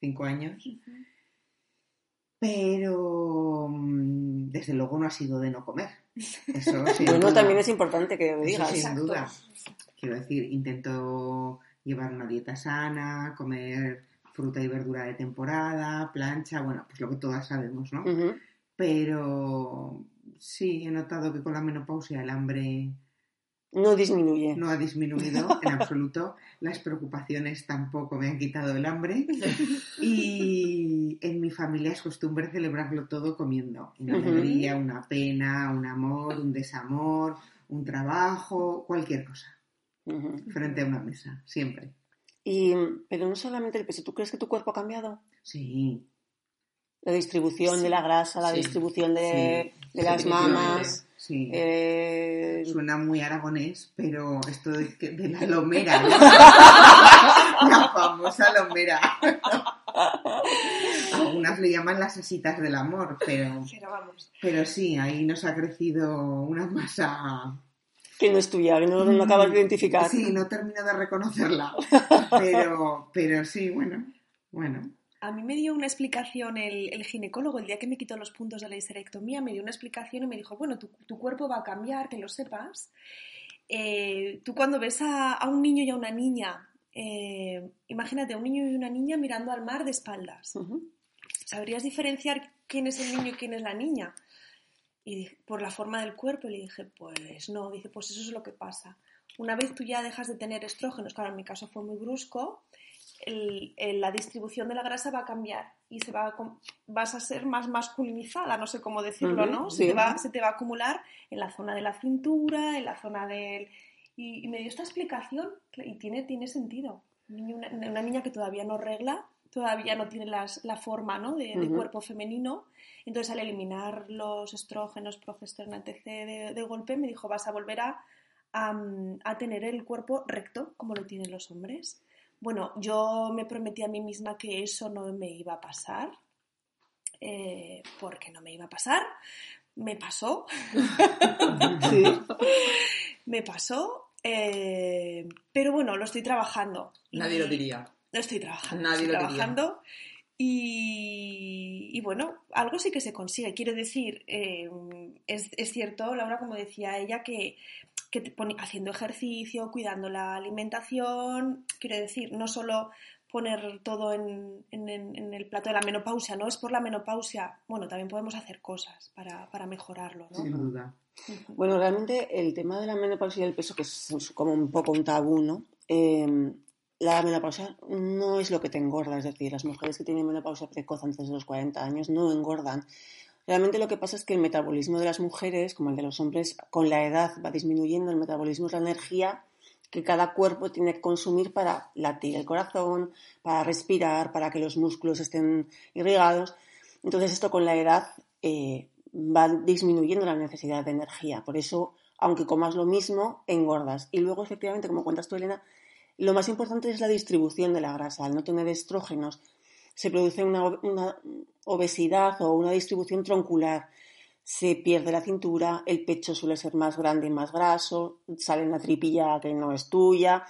C: 5 años. Pero mm, desde luego no ha sido de no comer. Eso *laughs*
B: Bueno,
C: duda.
B: también es importante que lo
C: Eso
B: digas.
C: sin duda. Quiero decir, intento llevar una dieta sana, comer fruta y verdura de temporada, plancha, bueno, pues lo que todas sabemos, ¿no? Pero sí, he notado que con la menopausia el hambre
B: No disminuye.
C: no ha disminuido en absoluto. Las preocupaciones tampoco me han quitado el hambre. *laughs* Y en mi familia es costumbre celebrarlo todo comiendo. Una alegría, una pena, un amor, un desamor, un trabajo, cualquier cosa. Frente a una mesa, siempre.
B: Y, pero no solamente el peso, ¿tú crees que tu cuerpo ha cambiado?
C: Sí.
B: La distribución de la grasa, la
E: Sí.
B: distribución de,
C: Sí.
B: de las mamas.
C: Sí.
B: eh,
C: Suena muy aragonés, pero esto de, la lomera, ¿no? *laughs* la famosa lomera. Algunas le llaman las asitas del amor, pero,
D: Pero vamos.
C: pero sí, ahí nos ha crecido una masa.
B: Que no es tuya, que no, no acabas de identificar.
C: Sí, no termino de reconocerla, *laughs* pero, pero sí, bueno, bueno.
D: A mí me dio una explicación el, el ginecólogo el día que me quitó los puntos de la histerectomía, me dio una explicación y me dijo, bueno, tu, tu cuerpo va a cambiar, que lo sepas. Eh, tú cuando ves a, a un niño y a una niña, eh, imagínate a un niño y una niña mirando al mar de espaldas. ¿Sabrías diferenciar quién es el niño y quién es la niña? Y dije, por la forma del cuerpo, y le dije, pues no, dice, pues eso es lo que pasa. Una vez tú ya dejas de tener estrógenos, claro, en mi caso fue muy brusco, el- el- la distribución de la grasa va a cambiar y se va a vas a ser más masculinizada, no sé cómo decirlo, ¿no?
B: sí.
D: Se, te va, se te va a acumular en la zona de la cintura, en la zona del... Y, y me dio esta explicación y tiene, tiene sentido. Una, una niña que todavía no regla, todavía no tiene las- la forma ¿no? de, cuerpo femenino, entonces al eliminar los estrógenos, progesterona, etc. De, de golpe, me dijo, vas a volver a, a, a tener el cuerpo recto, como lo tienen los hombres. Bueno, yo me prometí a mí misma que eso no me iba a pasar, eh, porque no me iba a pasar. Me pasó, *laughs*
B: Sí. *laughs*
D: me pasó, eh, pero bueno, lo estoy trabajando.
E: Nadie lo diría.
D: Lo estoy trabajando.
E: Nadie
D: estoy
E: lo
D: trabajando. Y, y bueno, algo sí que se consigue. Quiero decir, eh, es, es cierto, Laura, como decía ella, que, que te pone- haciendo ejercicio, cuidando la alimentación, quiero decir, no solo poner todo en, en- en- el plato de la menopausia, no es por la menopausia. Bueno, también podemos hacer cosas para, para mejorarlo, ¿no?
C: Sin duda.
B: Bueno, realmente el tema de la menopausia y el peso, que es como un poco un tabú, ¿no? Eh, la menopausia no es lo que te engorda, es decir, las mujeres que tienen menopausia precoz antes de los 40 años no engordan. Realmente lo que pasa es que el metabolismo de las mujeres, como el de los hombres, con la edad va disminuyendo. El metabolismo es la energía que cada cuerpo tiene que consumir para latir el corazón, para respirar, para que los músculos estén irrigados. Entonces esto con la edad eh, va disminuyendo la necesidad de energía. Por eso aunque comas lo mismo, engordas. Y luego, efectivamente, como cuentas tú, Elena, lo más importante es la distribución de la grasa. Al no tener estrógenos, se produce una, una obesidad o una distribución troncular. Se pierde la cintura, el pecho suele ser más grande y más graso, sale una tripilla que no es tuya,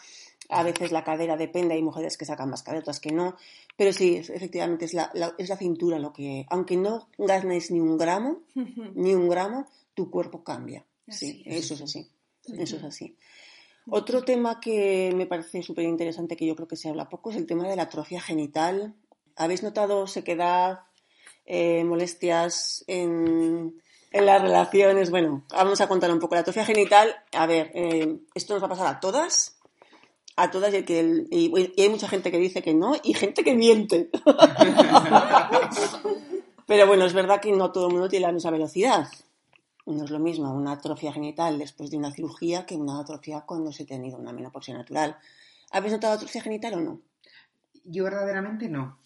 B: a veces la cadera depende, hay mujeres que sacan más cadera, otras que no, pero sí, efectivamente es la, la- es la cintura lo que, aunque no ganes ni un gramo, *laughs* ni un gramo, tu cuerpo cambia. Sí,
D: es.
B: eso es así, eso es así. Otro tema que me parece súper interesante, que yo creo que se habla poco, es el tema de la atrofia genital. ¿Habéis notado sequedad, eh, molestias en, en las relaciones? Bueno, vamos a contar un poco. La atrofia genital, a ver, eh, esto nos va a pasar a todas, a todas, y, que el- y- y hay mucha gente que dice que no y gente que miente. *laughs* Pero bueno, es verdad que no todo el mundo tiene la misma velocidad. No es lo mismo una atrofia genital después de una cirugía que una atrofia cuando se ha tenido una menopausia natural. ¿Habéis notado atrofia genital o no?
C: Yo verdaderamente no.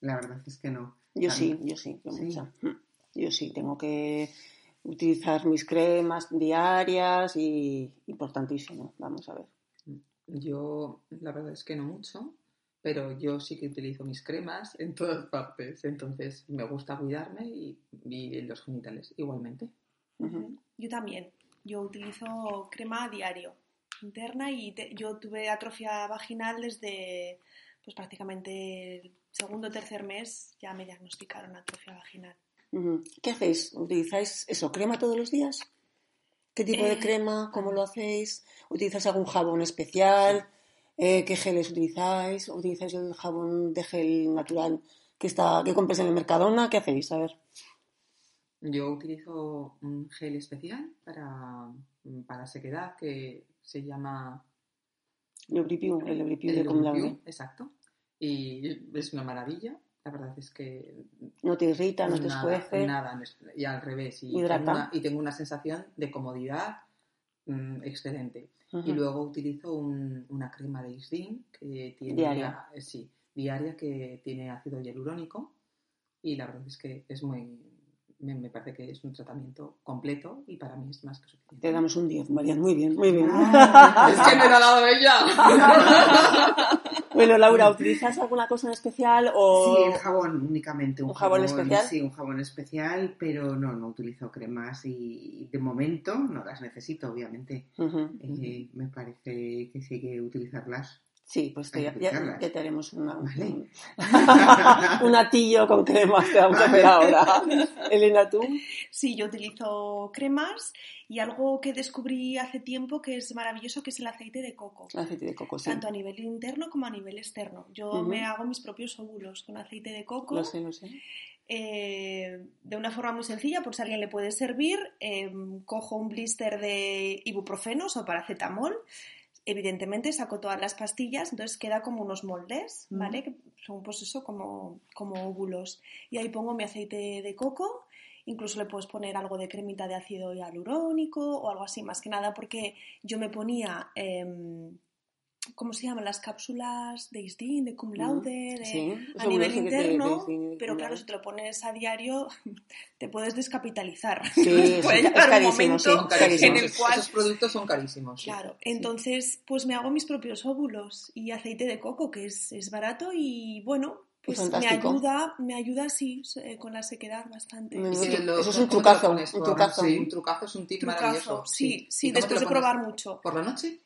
C: La verdad es que no.
B: Yo sí, yo sí, yo
C: Sí.
B: mucha. Yo sí, tengo que utilizar mis cremas diarias y importantísimo. Vamos a ver.
E: Yo, la verdad es que no mucho, pero yo sí que utilizo mis cremas en todas partes. Entonces, me gusta cuidarme y, y los genitales igualmente.
D: Yo también. Yo utilizo crema a diario interna y te- yo tuve atrofia vaginal desde pues prácticamente el segundo o tercer mes ya me diagnosticaron atrofia vaginal.
B: ¿Qué hacéis? ¿Utilizáis eso, crema todos los días? ¿Qué tipo de
D: Eh,
B: crema? ¿Cómo lo hacéis? ¿Utilizáis algún jabón especial? Eh, ¿Qué geles utilizáis? ¿Utilizáis el jabón de gel natural que está que compres en el Mercadona? ¿Qué hacéis? A ver.
E: Yo utilizo un gel especial para, para sequedad que se llama
B: Lubripiu, el Lubripiu
E: el
B: de.
E: Lubripiu, exacto. Y es una maravilla. La verdad es que
B: No te irrita, no te
E: nada,
B: escuece.
E: nada, y al revés. Y
B: Hidrata.
E: tengo, una, y tengo una sensación de comodidad mm, excelente.
B: Ujú.
E: Y luego utilizo un- una crema de Isdin que tiene
B: Diaria.
E: eh, sí, diaria que tiene ácido hialurónico y la verdad es que es muy me, me parece que es un tratamiento completo y para mí es más que suficiente.
B: Te damos un 10, Marian. Muy bien, muy bien.
C: Ah, *laughs*
E: Es que me lo ha dado ella. *laughs*
B: bueno, Laura, ¿utilizas alguna cosa en especial o...?
C: Sí, el jabón únicamente. Un,
B: ¿Un jabón especial?
C: Sí, un jabón especial, pero no, no utilizo cremas y de momento no las necesito, obviamente. Eh, me parece que sí hay que utilizarlas.
B: Sí, pues te- ya,
C: que
B: ya-
C: utilizarlas.
B: ya te haremos una,
C: Vale.
B: un, *laughs* un atillo con cremas que vamos a hacer ahora. Elena, ¿tú?
D: Sí, yo utilizo cremas y algo que descubrí hace tiempo que es maravilloso que es el aceite de coco.
B: Aceite de coco, sí.
D: Tanto a nivel interno como a nivel externo. Yo me hago mis propios óvulos con aceite de coco.
B: Lo sé, lo sé.
D: eh, de una forma muy sencilla, por si a alguien le puede servir, eh, cojo un blister de ibuprofenos o paracetamol, evidentemente saco todas las pastillas, entonces queda como unos moldes,
C: Mm.
D: ¿vale? Que son pues eso, como, como óvulos. Y ahí pongo mi aceite de coco, incluso le puedes poner algo de cremita de ácido hialurónico o algo así, más que nada porque yo me ponía... em, ¿Cómo se llaman? Las cápsulas de Isdin, de Cum Laude, de,
B: Sí,
D: a nivel interno,
B: de- de- de-
D: pero claro, si te lo pones a diario, *laughs* te puedes descapitalizar.
B: Sí, *laughs* sí,
D: Puede llegar un momento
B: sí,
E: Son
B: es
E: carísimos.
D: en el cual...
E: Esos productos son carísimos. sí.
D: Claro,
E: Sí.
D: entonces pues me hago mis propios óvulos y aceite de coco, que es, es barato y bueno, pues me ayuda, me ayuda sí, eh, con la sequedad bastante.
B: Eso-
E: si lo-
B: eso es un
E: ¿cómo te lo
B: trucazo, un trucazo.
E: Sí, un trucazo es un tip maravilloso.
D: Trucazo, sí, sí,
E: ¿Y cómo te
D: después de probar mucho.
E: ¿Por la noche?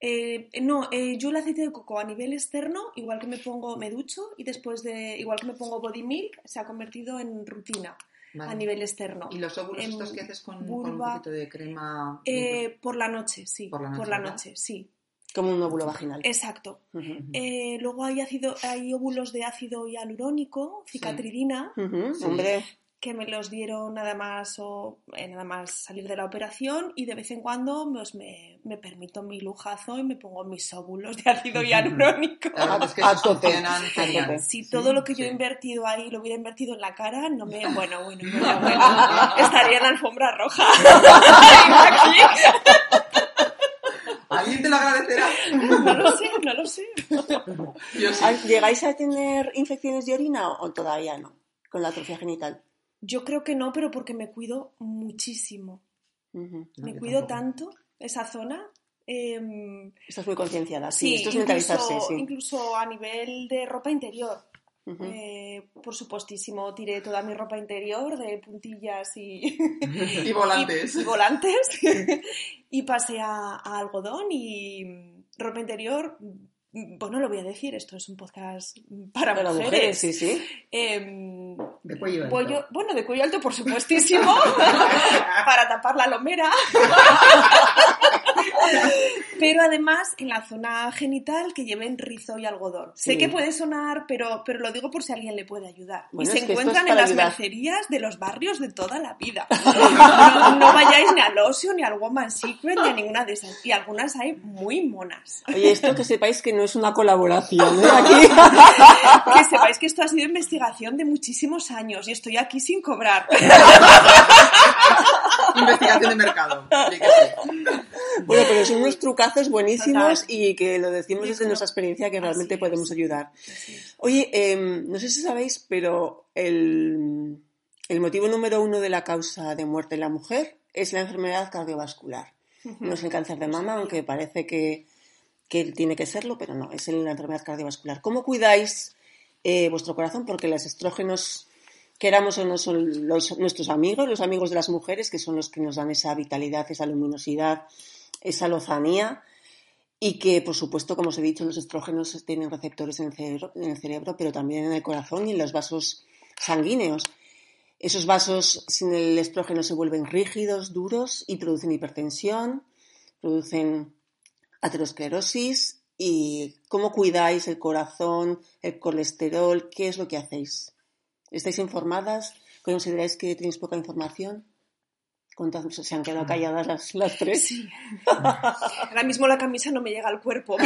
D: Eh, no, eh, yo el aceite de coco a nivel externo, igual que me pongo, me ducho y después de, igual que me pongo body milk, se ha convertido en rutina
E: Vale.
D: a nivel externo.
E: ¿Y los óvulos
D: en
E: estos que haces con, con un poquito de crema?
D: Eh, por la noche, sí.
E: Por la noche,
D: Por la
E: ¿verdad?
D: noche, sí.
B: Como un óvulo vaginal.
D: Exacto. Eh, luego hay ácido, hay óvulos de ácido hialurónico, cicatridina,
E: Sí.
B: Hombre,
D: que me los dieron nada más o eh, nada más salir de la operación y de vez en cuando pues, me, me permito mi lujazo y me pongo mis óvulos de ácido hialurónico.
E: Que *laughs*
B: A tope.
D: Si todo lo que yo he invertido ahí lo hubiera invertido en la cara, no me. *laughs* Bueno, bueno, bueno, bueno. Estaría en la alfombra roja. Aquí. *laughs*
E: ¿Alguien te lo agradecerá?
D: No lo sé, no lo sé.
E: Yo sí.
B: ¿ah, ¿llegáis a tener infecciones de orina o o todavía no? Con la atrofia genital.
D: Yo creo que no, pero porque me cuido muchísimo.
C: No,
D: Me cuido
C: tampoco.
D: tanto esa zona. em,
B: Estás muy concienciada, sí.
D: sí,
B: Esto es
D: incluso,
B: mentalizarse, sí.
D: incluso a nivel de ropa interior. Eh, por supuestísimo, tiré toda mi ropa interior de puntillas y, *laughs*
E: Y volantes.
D: y, y volantes *laughs* y pasé a, a algodón y ropa interior. Mm, Bueno, lo voy a decir, esto es un podcast para,
B: Para
D: mujeres.
B: mujeres, sí, sí.
D: Em,
C: De cuello alto.
D: Bollo- bueno, de cuello alto, por supuestísimo, *laughs* para tapar la lomera. *laughs* Pero además en la zona genital que lleven rizo y algodón. Sé
B: Sí.
D: que puede sonar, pero, pero lo digo por si alguien le puede ayudar.
B: Bueno,
D: y se
B: esto es
D: encuentran en las
B: ayudar.
D: mercerías de los barrios de toda la vida. *laughs* No, no vayáis ni al Osio, ni al Woman Secret, ni a ninguna de esas. Y algunas hay muy monas.
B: Oye, esto que sepáis que no es una colaboración, ¿eh? *laughs* Aquí.
D: Que sepáis que esto ha sido investigación de muchísimos años y estoy aquí sin cobrar. *laughs*
E: Investigación de mercado.
B: Bueno, pero son unos trucazos buenísimos
D: Total.
B: y que lo decimos desde nuestra experiencia que realmente
D: Así
B: podemos
D: es.
B: ayudar. Oye, em, no sé si sabéis, pero el, el motivo número uno de la causa de muerte en la mujer es la enfermedad cardiovascular. No es el cáncer de mama, aunque parece que, que tiene que serlo, pero no, es la enfermedad cardiovascular. ¿Cómo cuidáis eh, vuestro corazón? Porque los estrógenos, queramos o no, son nuestros amigos, los amigos de las mujeres, que son los que nos dan esa vitalidad, esa luminosidad, esa lozanía. Y que, por supuesto, como os he dicho, los estrógenos tienen receptores en el cerebro, en el cerebro pero también en el corazón y en los vasos sanguíneos. Esos vasos sin el estrógeno se vuelven rígidos, duros y producen hipertensión, producen aterosclerosis. ¿Y cómo cuidáis el corazón, el colesterol? ¿Qué es lo que hacéis? ¿Estáis informadas? ¿Consideráis que tenéis poca información? Se han quedado calladas las, las tres.
D: Sí. Ahora mismo la camisa no me llega al cuerpo.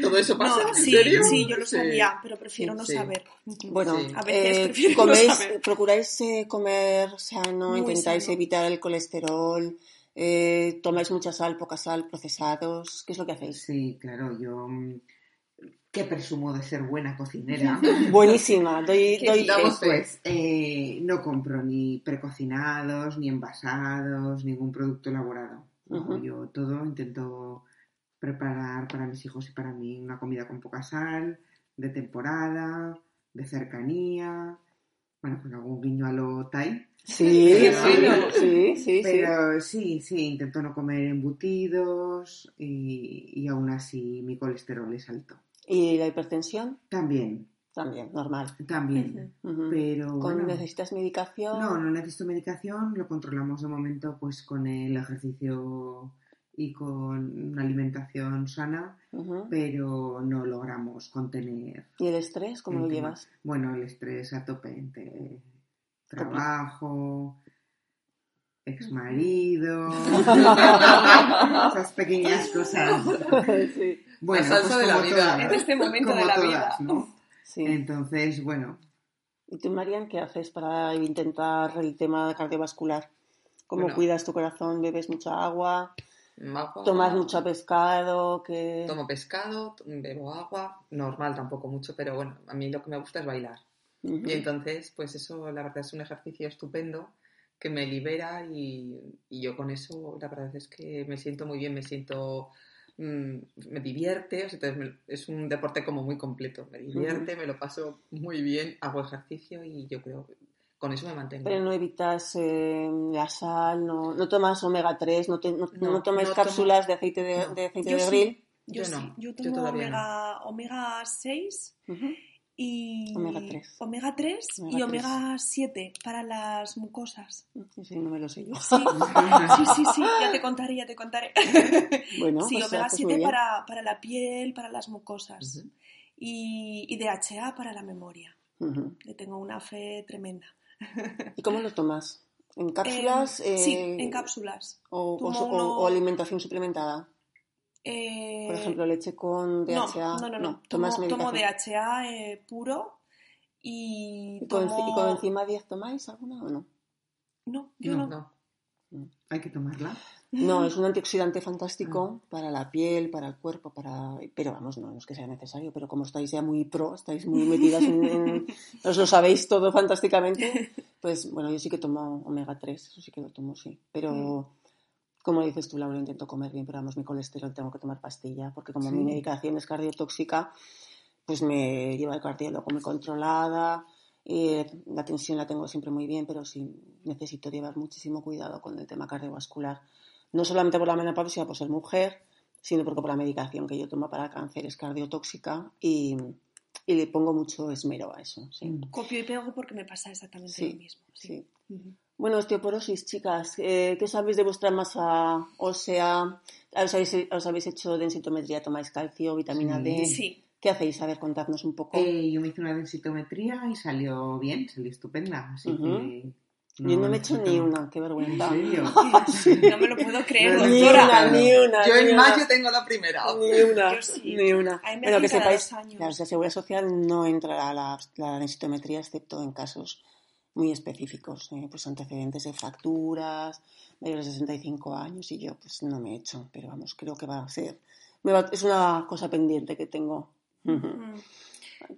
E: ¿Todo eso pasa?
D: No,
E: ¿En
D: sí,
E: serio?
D: sí, yo lo
E: Sí.
D: sabía, pero prefiero no
E: sí.
D: saber.
B: Bueno,
E: Sí.
D: A veces
B: eh,
D: prefiero no
B: coméis,
D: saber.
B: procuráis eh, comer sano,
D: Muy
B: intentáis
D: sano.
B: evitar el colesterol, eh, tomáis mucha sal, poca sal, procesados. ¿Qué es lo que hacéis?
C: Sí, claro, yo mm, que presumo de ser buena cocinera. *laughs*
B: Buenísima, doy, *laughs* doy fe.
C: Pues eh, no compro ni precocinados, ni envasados, ningún producto elaborado. Yo todo intento preparar para mis hijos y para mí una comida con poca sal, de temporada, de cercanía, bueno, con algún guiño a lo Thai.
B: Sí, *laughs*
C: Pero-
B: sí, sí, sí, sí.
C: Pero sí, sí, intento no comer embutidos y, y aún así mi colesterol es alto.
B: ¿Y la hipertensión?
C: También,
B: También, normal.
C: también. Pero
B: ¿Con-
C: bueno,
B: ¿Necesitas medicación?
C: no, no necesito medicación, lo controlamos de momento pues con el ejercicio y con una alimentación sana, pero no logramos contener.
B: ¿Y el estrés? ¿Cómo lo llevas?
C: Bueno, el estrés a tope entre trabajo, ex marido, *laughs* esas pequeñas cosas.
B: sí.
C: Bueno,
E: La salsa
C: pues
E: de la vida.
C: todas,
D: En este momento
C: como
D: de la
C: todas,
D: vida.
C: ¿no?
B: sí.
C: Entonces, bueno,
B: ¿Y tú, Marian, qué haces para intentar el tema cardiovascular? ¿Cómo
E: Bueno.
B: cuidas tu corazón? ¿Bebes mucha agua?
E: Agua,
B: ¿Tomas mucho pescado? que
E: Tomo pescado, bebo agua, normal tampoco mucho, pero bueno, a mí lo que me gusta es bailar. Y entonces, pues eso, la verdad es un ejercicio estupendo que me libera y, y yo con eso, la verdad es que me siento muy bien, me siento, mm, me divierte, o sea, entonces me- es un deporte como muy completo, me divierte, me lo paso muy bien, hago ejercicio y yo creo que con eso me mantengo.
B: Pero no evitas eh, la sal, no, no tomas omega 3, no, te, no,
E: No,
B: no tomas
E: no tomo-
B: cápsulas de aceite de,
E: No.
B: de aceite
D: Yo
B: de
D: sí.
B: grill.
D: Yo,
E: Yo
D: sí,
E: no,
D: yo
E: yo
D: tomo omega, omega 6
B: Ujú.
D: Y
B: Omega 3.
D: omega 3
B: Omega
D: y omega 7 para las mucosas.
B: Sí, no me lo sé yo.
D: Sí, sí, sí, sí, ya te contaré, ya te contaré. *laughs*
B: Bueno,
D: sí,
B: pues,
D: omega
B: pues
D: 7
B: muy bien.
D: para, para la piel, para las mucosas.
E: Ujú.
D: y, y DHA para la memoria.
B: Ujú.
D: Le tengo una fe tremenda.
B: ¿Y cómo lo tomas? ¿En *laughs* cápsulas?
D: Eh, sí,
B: eh,
D: en cápsulas.
B: O, o- o- o alimentación suplementada.
D: Eh,
B: Por ejemplo, leche con
D: no,
B: DHA.
D: no, no, no.
B: tomas
D: Tomo, tomo. DHA eh, puro y
B: ¿Y con,
D: tomo...
B: ¿Y con encima 10 tomáis alguna o no?
D: No, yo no.
E: No.
C: Hay que tomarla.
B: No, es un antioxidante fantástico para la piel, para el cuerpo, para... Pero vamos, no, no es que sea necesario, pero como estáis ya muy pro, estáis muy metidas en... en- os lo sabéis todo fantásticamente, pues bueno, yo sí que tomo omega 3, eso sí que lo tomo, sí. Pero, como dices tú, Laura, intento comer bien, pero vamos, mi colesterol tengo que tomar pastilla, porque como
C: Sí.
B: mi medicación es cardiotóxica, pues me lleva el cardiólogo muy controlada, y la tensión la tengo siempre muy bien, pero sí necesito llevar muchísimo cuidado con el tema cardiovascular. No solamente por la menopausia, por ser mujer, sino porque por la medicación que yo tomo para el cáncer es cardiotóxica y, y le pongo mucho esmero a eso. Sí.
C: Mm.
D: Copio y pego porque me pasa exactamente
B: Sí,
D: lo mismo. Sí.
B: sí.
D: Ujú.
B: Bueno, osteoporosis, chicas, eh, ¿qué sabéis de vuestra masa ósea? ¿Os habéis, os habéis hecho densitometría? ¿Tomáis calcio, vitamina
C: Sí.
B: D?
D: Sí.
B: ¿Qué hacéis? A ver, contadnos un poco.
C: Eh, yo me hice una densitometría y salió bien, salió estupenda. Así que.
B: yo no me he hecho ni una, qué
C: ¿En
B: vergüenza.
C: serio? *laughs*
D: No me lo puedo creer,
C: No,
B: Ni
D: doctora.
B: una, ni una.
E: Yo
B: ni
E: en
B: una.
E: mayo tengo la primera.
B: Ni una,
D: Yo sí.
B: ni una. Bueno, que sepáis, la Seguridad Social no entra a la, la densitometría excepto en casos muy específicos, eh, pues antecedentes de fracturas, mayores de 65 años y yo pues no me he hecho, pero vamos, creo que va a ser, me va- es una cosa pendiente que tengo.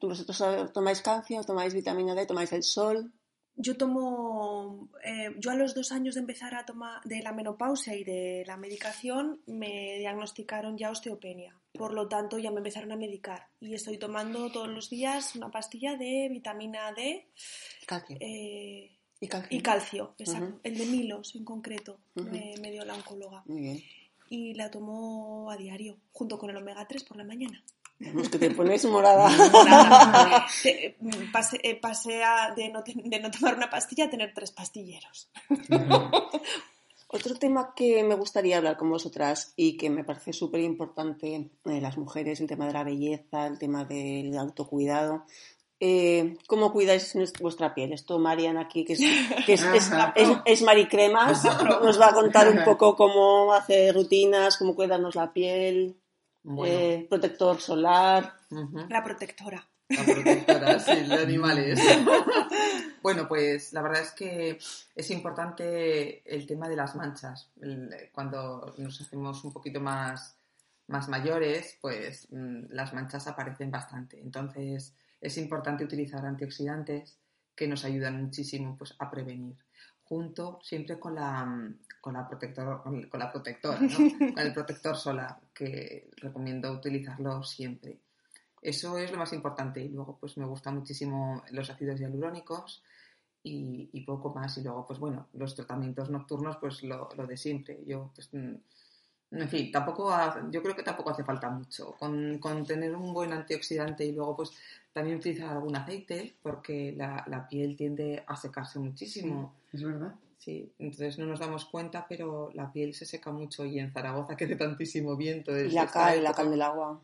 B: ¿Tú ¿Vosotros eh, tomáis calcio, tomáis vitamina D, tomáis el sol?
D: Yo tomo, eh, yo a los dos años de empezar a tomar de la menopausia y de la medicación me diagnosticaron ya osteopenia. Por lo tanto, ya me empezaron a medicar y estoy tomando todos los días una pastilla de vitamina D
B: Calcio.
D: eh,
B: ¿Y calcio?
D: y calcio, exacto. El de Milos en concreto me, me dio la oncóloga
B: Muy bien.
D: y la tomo a diario junto con el omega 3 por la mañana.
B: Vamos, que te pones morada. *laughs*
D: Te- pasé, eh, de, no, ten- de no tomar una pastilla a tener tres pastilleros. *laughs*
B: Otro tema que me gustaría hablar con vosotras y que me parece súper importante en las mujeres, el tema de la belleza, el tema del autocuidado. Eh, ¿Cómo cuidáis vuestra piel? Esto Marian aquí, que es, que es, es, es Maricremas, nos va a contar un poco cómo hace rutinas, cómo cuidarnos la piel,
E: Bueno,
B: eh, protector solar.
D: La protectora.
E: La protectora, sí, de animales. *laughs* Bueno, pues la verdad es que es importante el tema de las manchas. Cuando nos hacemos un poquito más, más mayores, pues mm, las manchas aparecen bastante. Entonces es importante utilizar antioxidantes que nos ayudan muchísimo pues, a prevenir. Junto siempre con la, mm, con la, protector, con, con la protectora, ¿no? *laughs* con el protector solar, que recomiendo utilizarlo siempre. Eso es lo más importante. Y luego, pues me gustan muchísimo los ácidos hialurónicos y, y poco más. Y luego, pues bueno, los tratamientos nocturnos, pues lo, lo de siempre. Yo, pues, mm, en fin, tampoco, ha- yo creo que tampoco hace falta mucho. Con, con tener un buen antioxidante y luego, pues también utilizar algún aceite, porque la, la piel tiende a secarse muchísimo.
C: Es verdad.
E: Sí, entonces no nos damos cuenta, pero la piel se seca mucho y en Zaragoza que hace tantísimo viento.
B: Y la cal, la cal del agua.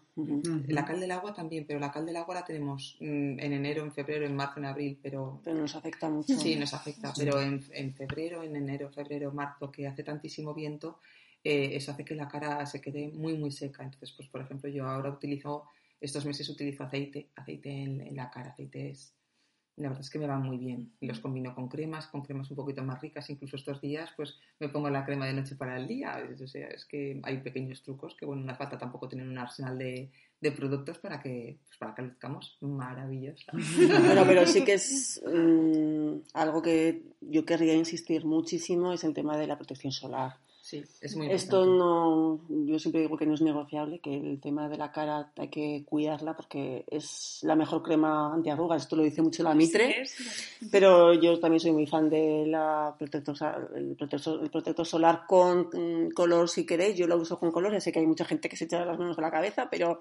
E: La cal del agua también, pero la cal del agua la tenemos mm, en enero, en febrero, en marzo, en abril, pero
B: Pero nos afecta mucho.
E: sí nos afecta. Pero en, en febrero, en enero, febrero, marzo, que hace tantísimo viento, eh, eso hace que la cara se quede muy, muy seca. Entonces, pues por ejemplo, yo ahora utilizo, estos meses utilizo aceite, aceite en, en la cara, aceites. La verdad es que me van muy bien. Los combino con cremas, con cremas un poquito más ricas. Incluso estos días, pues me pongo la crema de noche para el día. O sea, es que hay pequeños trucos que, bueno, una falta tampoco tener un arsenal de, de productos para que, pues, para que luzcamos maravillosa. *laughs*
B: Bueno, pero sí que es mm, algo que yo querría insistir muchísimo, es el tema de la protección solar.
E: Sí, es muy
B: Esto no, yo siempre digo que no es negociable, que el tema de la cara hay que cuidarla porque es la mejor crema antiarrugas, esto lo dice mucho la Mitre,
D: Sí,
B: pero yo también soy muy fan de la protector, el protector, el protector solar con mm, color si queréis, yo lo uso con color, ya sé que hay mucha gente que se echa las manos a la cabeza, pero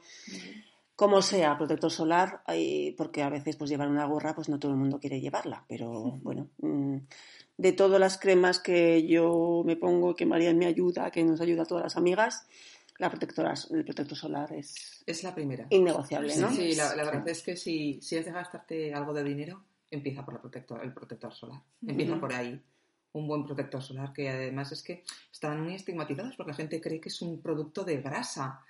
B: como sea, protector solar, hay- porque a veces pues llevar una gorra, pues no todo el mundo quiere llevarla, pero *laughs* bueno, mm, de todas las cremas que yo me pongo, que María me ayuda, que nos ayuda a todas las amigas, la protectora, el protector solar es
E: Es la primera.
B: innegociable, ¿no?
E: Sí, la, la verdad es que si, si has de gastarte algo de dinero, empieza por la protector, el protector solar. Empieza por ahí. Un buen protector solar que además es que están muy estigmatizados porque la gente cree que es un producto de grasa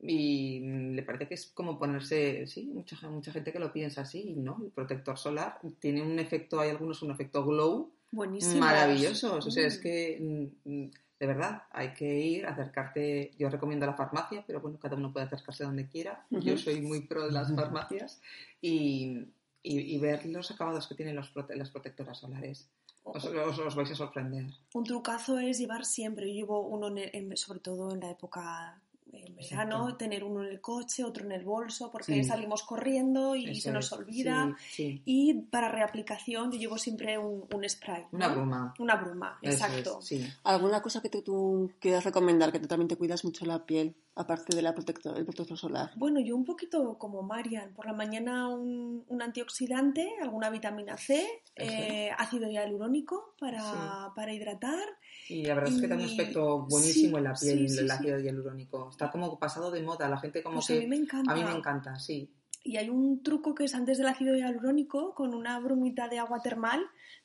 E: y le parece que es como ponerse, sí, mucha, mucha gente que lo piensa así y no, el protector solar tiene un efecto, hay algunos un efecto glow
D: Buenísimos.
E: maravillosos. O sea, es
D: Mm.
E: que, mm, mm, de verdad, hay que ir, acercarte. Yo recomiendo la farmacia, pero bueno, cada uno puede acercarse donde quiera. Yo soy muy pro de las farmacias y, y- y ver los acabados que tienen los prote- las protectoras solares. Os, os- os vais a sorprender.
D: Un trucazo es llevar siempre. Yo llevo uno, en el- en- sobre todo en la época en verano,
C: Exacto.
D: tener uno en el coche, otro en el bolso, porque
C: Sí.
D: salimos corriendo y
E: Eso
D: se nos
E: es.
D: olvida.
E: Sí, sí.
D: Y para reaplicación yo llevo siempre un, un spray.
E: Una
D: ¿no?
E: bruma.
D: Una bruma,
E: Eso es,
D: exacto.
E: sí.
B: ¿Alguna cosa que tú, tú quieras recomendar? Que tú también te cuidas mucho la piel, aparte del protector, el protector solar.
D: Bueno, yo un poquito como Marian. Por la mañana un, un antioxidante, alguna vitamina C, eh, ácido hialurónico para, para hidratar.
E: Y la verdad es que da un aspecto buenísimo
D: sí,
E: en la piel,
D: sí,
E: el ácido hialurónico. Está como pasado de moda, la gente como
D: Pues
E: que...
D: a mí me encanta.
E: A mí me encanta, sí.
D: Y hay un truco que es antes del ácido hialurónico, con una brumita de agua termal,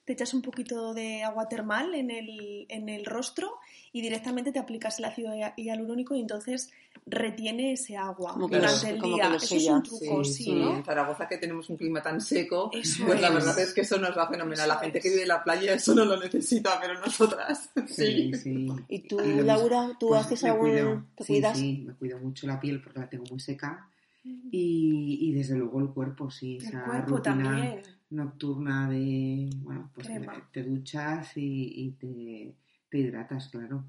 D: te echas un poquito de agua termal en el, en el rostro y directamente te aplicas el ácido hia- hialurónico y entonces retiene ese agua
B: Como
E: que
D: durante el
B: como que
D: día. Eso es
B: sella.
D: un truco, sí,
E: sí.
D: ¿no?
E: En Zaragoza que tenemos un clima tan seco,
D: Eso
E: pues la
D: es.
E: verdad es que eso nos va fenomenal. La
D: Eso
E: gente
D: es.
E: que vive en la playa eso no lo necesita, pero nosotras *laughs* sí.
C: Sí, sí.
B: ¿Y tú. Laura, tú
C: Pues
B: haces algún...
C: cuido,
B: ¿Te
C: sí,
B: cuidas?
C: Sí, me cuido mucho la piel porque la tengo muy seca. Y, y desde luego el cuerpo, sí.
D: El
C: esa
D: cuerpo
C: rutina
D: también.
C: Nocturna de, bueno, pues te,
D: Crema.
C: te duchas y, y te, te hidratas, claro.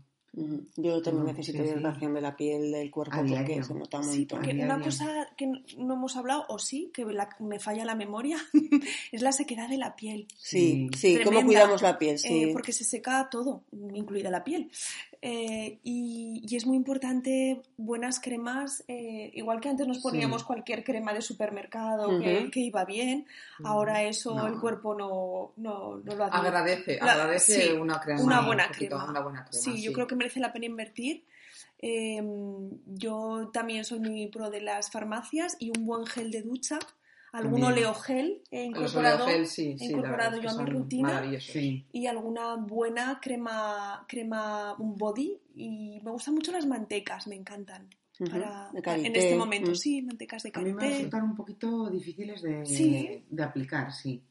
B: Yo también necesito
C: sí, sí.
B: hidratación de la piel, del cuerpo, porque
C: diario.
B: se nota un
D: Sí,
B: montón.
C: A
D: una cosa que no hemos hablado, o sí, que la- me falla la memoria, *laughs* es la sequedad de la piel.
B: Sí,
C: Sí.
B: sí, ¿cómo cuidamos la piel? Sí.
D: Eh, porque se seca todo, incluida la piel. Eh, y, y es muy importante buenas cremas, eh, igual que antes nos poníamos
C: Sí.
D: cualquier crema de supermercado que, iba bien, ahora eso
C: No.
D: el cuerpo no, no, no lo admite.
E: Agradece,
D: La-
E: agradece
D: sí,
E: una crema.
D: una
E: un
D: buena
E: poquito,
D: crema.
E: Una buena crema,
D: Sí, yo creo que merece la pena invertir. Eh, yo también soy muy pro de las farmacias y un buen gel de ducha, algún oleogel he incorporado,
E: oleogel, sí,
D: he incorporado yo a mi rutina.
C: Sí.
D: y alguna buena crema, crema, un body y me gustan mucho las mantecas, me encantan. Para,
B: De
D: en
B: karité,
D: este momento,
B: mm.
D: sí, mantecas de
C: A mí me
D: karité.
C: resultan un poquito difíciles de,
D: Sí.
C: de aplicar, sí.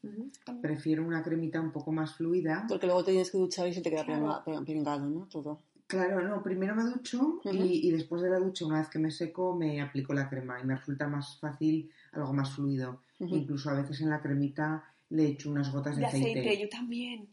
C: Prefiero una cremita un poco más fluida.
B: Porque luego te tienes que duchar y se te queda
D: Claro.
B: pringado, ¿no? Todo.
C: Claro, no, primero me ducho y, y después de la ducha, una vez que me seco, me aplico la crema y me resulta más fácil, algo más fluido. Incluso a veces en la cremita le echo unas gotas de,
D: De aceite, yo también.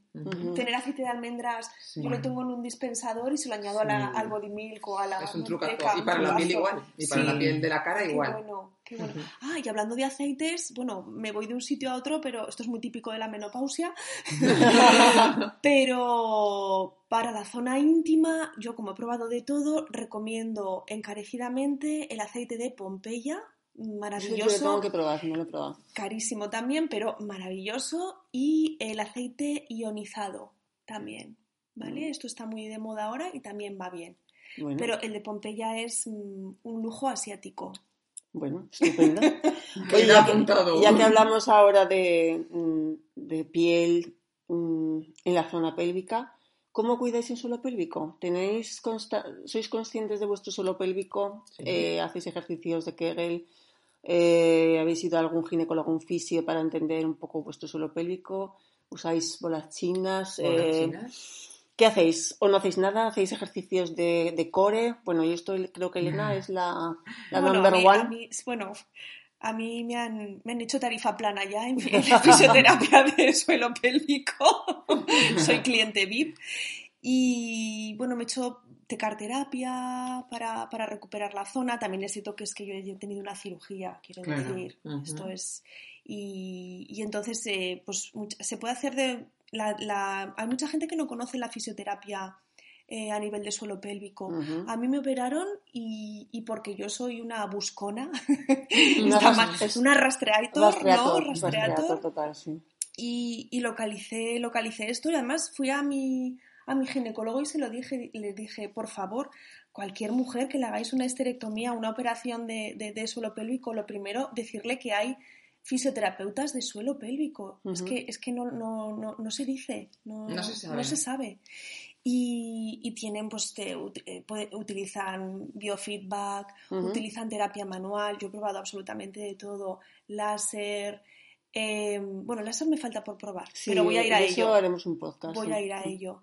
D: Tener aceite de almendras,
C: Sí.
D: yo lo tengo en un dispensador y se lo añado a la- al body milk o a la
E: Es un trucazo. Y para la piel igual. Y para
C: Sí.
E: la piel de la cara igual.
D: bueno, qué bueno. Ah, y hablando de aceites, bueno, me voy de un sitio a otro, pero esto es muy típico de la menopausia. *laughs* pero para la zona íntima, yo como he probado de todo, recomiendo encarecidamente el aceite de Pompeya,
B: Eso yo lo
D: maravilloso,
B: tengo que probar, no lo he probado.
D: carísimo también, pero maravilloso, y el aceite ionizado también. ¿Vale? Esto está muy de moda ahora y también va bien.
B: Bueno,
D: Pero el de Pompeya es mm, un lujo asiático.
B: Bueno estupendo. *laughs* Oye, ya que,
E: apuntado.
B: ya que hablamos ahora de, mm, de piel mm, en la zona pélvica, ¿cómo cuidáis el suelo pélvico? ¿Tenéis consta- ¿Sois conscientes de vuestro suelo pélvico?
E: Sí.
B: Eh, ¿Hacéis ejercicios de Kegel? Eh, ¿Habéis ido a algún ginecólogo, un fisio para entender un poco vuestro suelo pélvico? ¿Usáis bolas chinas?
E: Bolas
B: Eh,
E: chinas.
B: ¿Qué hacéis? ¿O no hacéis nada? ¿Hacéis ejercicios de, de core? Bueno, yo estoy, creo que Elena es la, la
D: bueno,
B: number
D: a mí,
B: one.
D: a mí- bueno, a mí me han, me han hecho tarifa plana ya en, en *laughs* *laughs* la fisioterapia de suelo pélvico. *laughs* Soy cliente VIP. Y bueno, me he hecho tecarterapia para, para recuperar la zona. También es cierto que es que yo he tenido una cirugía, quiero
C: Claro.
D: decir.
E: Ujú.
D: Esto es. Y, y entonces, eh, pues se puede hacer de. La, la- hay mucha gente que no conoce la fisioterapia eh, a nivel de suelo pélvico. A mí me operaron y, y porque yo soy una buscona, *laughs*
B: es
D: una rastreator,
B: Rastreator,
D: ¿no?
B: rastreator
D: Rastreator.
B: total, sí.
D: Y, y localicé, localicé esto y además fui a mi, a mi ginecólogo y se lo dije, le dije, por favor, cualquier mujer que le hagáis una esterectomía, una operación de, de- de suelo pélvico, lo primero, decirle que hay fisioterapeutas de suelo pélvico. Es que, es que no, no, no, no se dice, no,
E: No se sabe.
D: no se sabe. Y, y tienen, pues, te- eh, utilizan biofeedback, utilizan terapia manual, yo he probado absolutamente de todo, láser, Eh, bueno, láser me falta por probar,
B: Sí,
D: pero voy a ir a
B: eso
D: ello.
B: haremos un podcast.
D: Voy
B: sí.
D: a ir a ello.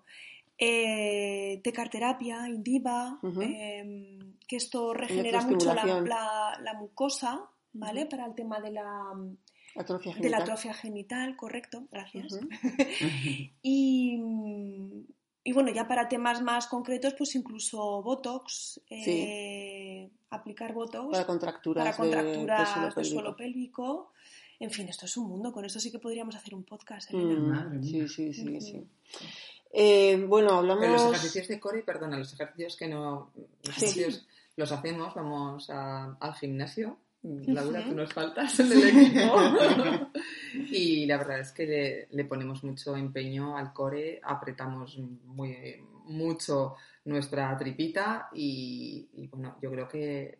D: Eh, tecarterapia, indiva, eh, que esto regenera mucho la- la mucosa, ¿vale? Para el tema de la,
B: Atrofia
D: de la
B: genital.
D: atrofia genital, correcto, gracias. *laughs* Y, y bueno, ya para temas más concretos, pues incluso Botox, eh, aplicar Botox
B: Para contracturas,
D: para contracturas
B: del
D: del
B: suelo
D: suelo,
B: pélvico.
D: En fin, esto es un mundo, con esto sí que podríamos hacer un podcast, Elena.
B: Mm,
C: Madre mía.
B: sí, sí, sí, sí. Eh, bueno, hablamos...
E: Pero los ejercicios de core, perdona, los ejercicios que no. Los
B: Sí.
E: ejercicios los hacemos, vamos a- al gimnasio. Laura,
D: Ujú.
E: tú nos faltas en el equipo. *laughs* y la verdad es que le, le ponemos mucho empeño al core, apretamos muy, mucho nuestra tripita y, y, bueno, yo creo que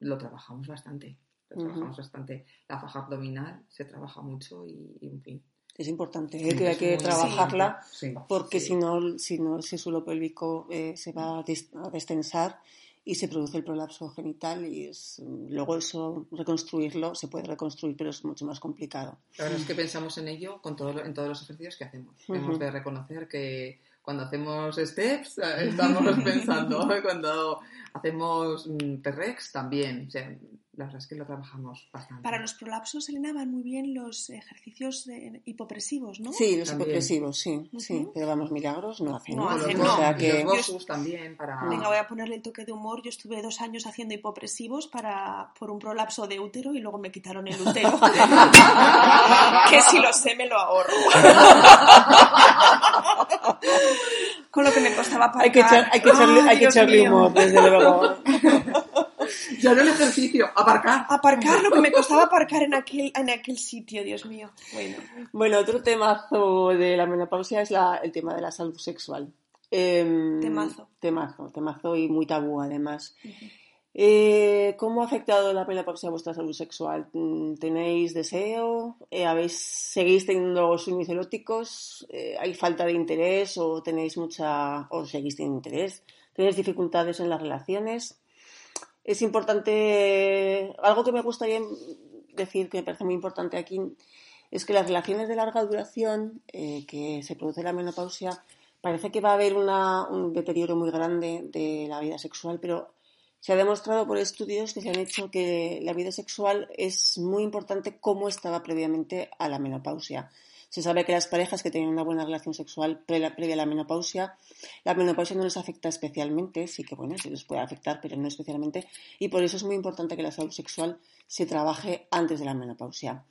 E: lo trabajamos bastante. Lo
B: Ujú.
E: trabajamos bastante. La faja abdominal se trabaja mucho y, y, en fin.
B: Es importante
C: Sí,
B: ¿eh? que hay que trabajarla
C: Sí.
B: porque
E: Sí.
B: si no, si no ese suelo pélvico eh, se va a destensar y se produce el prolapso genital y es, luego eso reconstruirlo se puede reconstruir pero es mucho más complicado.
E: La verdad es que pensamos en ello con todo, en todos los ejercicios que hacemos. Hemos de reconocer que cuando hacemos steps eh, estamos *laughs* pensando, *laughs* cuando hacemos mm, T-Rex también. O sea, la verdad es que lo trabajamos bastante.
D: Para los prolapsos, Elena, van muy bien los ejercicios de- hipopresivos, ¿no?
B: Sí, los
E: También.
B: hipopresivos, sí, sí,
D: Ujú.
B: pero vamos, milagros no hacen.
D: No
B: ¿no?
D: Hacen,
B: O
E: Bosus-
B: sea
D: no.
B: que...
E: Los también para...
D: Venga, voy a ponerle el toque de humor. Yo estuve dos años haciendo hipopresivos para, por un prolapso de útero y luego me quitaron el útero. *laughs* que si lo sé, me lo ahorro. Con lo que me costaba aparcar.
B: Hay que, echar- hay que echarle,
D: Ay,
B: hay que echarle humor, desde luego.
E: Ya no el ejercicio, aparcar.
D: Aparcar, lo que me costaba aparcar en aquel, en aquel sitio, Dios mío. Bueno,
B: Bueno, otro temazo de la menopausia es la- el tema de la salud sexual. Em,
D: Temazo.
B: Temazo, temazo y muy tabú además. Eh, ¿Cómo ha afectado la menopausia a vuestra salud sexual? Mm, ¿Tenéis deseo? Eh, ¿habéis, ¿Seguís teniendo sueños eróticos? Eh, ¿Hay falta de interés o tenéis mucha o seguís teniendo interés? ¿Tenéis dificultades en las relaciones? Es importante, algo que me gustaría decir que me parece muy importante aquí es que las relaciones de larga duración que se produce la menopausia parece que va a haber un deterioro muy grande de la vida sexual, pero se ha demostrado por estudios que se han hecho que la vida sexual es muy importante como estaba previamente a la menopausia. Se sabe que las parejas que tienen una buena relación sexual pre- previa a la menopausia, la menopausia no les afecta especialmente, sí que bueno, sí les puede afectar, pero no especialmente, y por eso es muy importante que la salud sexual se trabaje antes de la menopausia.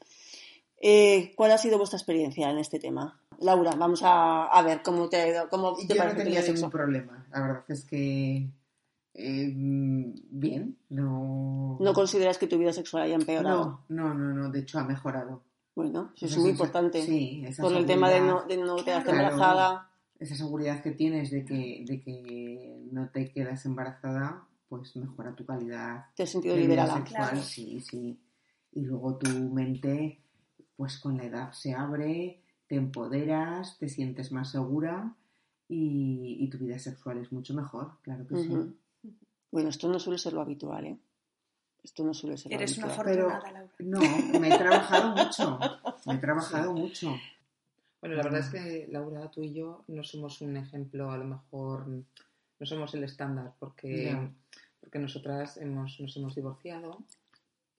B: Eh, ¿Cuál ha sido vuestra experiencia en este tema? Laura, vamos a, a ver cómo te, ha ido- cómo te
C: Yo no
B: parece tu
C: tenía ningún
B: sexual.
C: problema. La verdad es que eh, bien, no.
B: ¿No consideras que tu vida sexual haya empeorado?
C: no, no, no, no, de hecho ha mejorado.
B: Bueno, eso es muy
C: sensa-
B: importante.
C: Sí, esa
B: Por el tema de no, de no quedarte
C: Claro.
B: embarazada.
C: Esa seguridad que tienes de que, de que no te quedas embarazada, pues mejora tu calidad
B: Te has sentido liberada.
C: sexual,
D: Claro.
C: sí, sí. Y luego tu mente, pues con la edad se abre, te empoderas, te sientes más segura y, y tu vida sexual es mucho mejor, claro que sí.
B: Bueno, esto no suele ser lo habitual, ¿eh? Esto no suele ser lo
D: eres una
B: habitual.
C: Pero
D: afortunada, Laura.
C: no, me he trabajado *laughs* mucho, me he trabajado mucho.
E: Bueno, la verdad es que Laura, tú y yo no somos un ejemplo, a lo mejor no somos el estándar, porque, porque nosotras hemos, nos hemos divorciado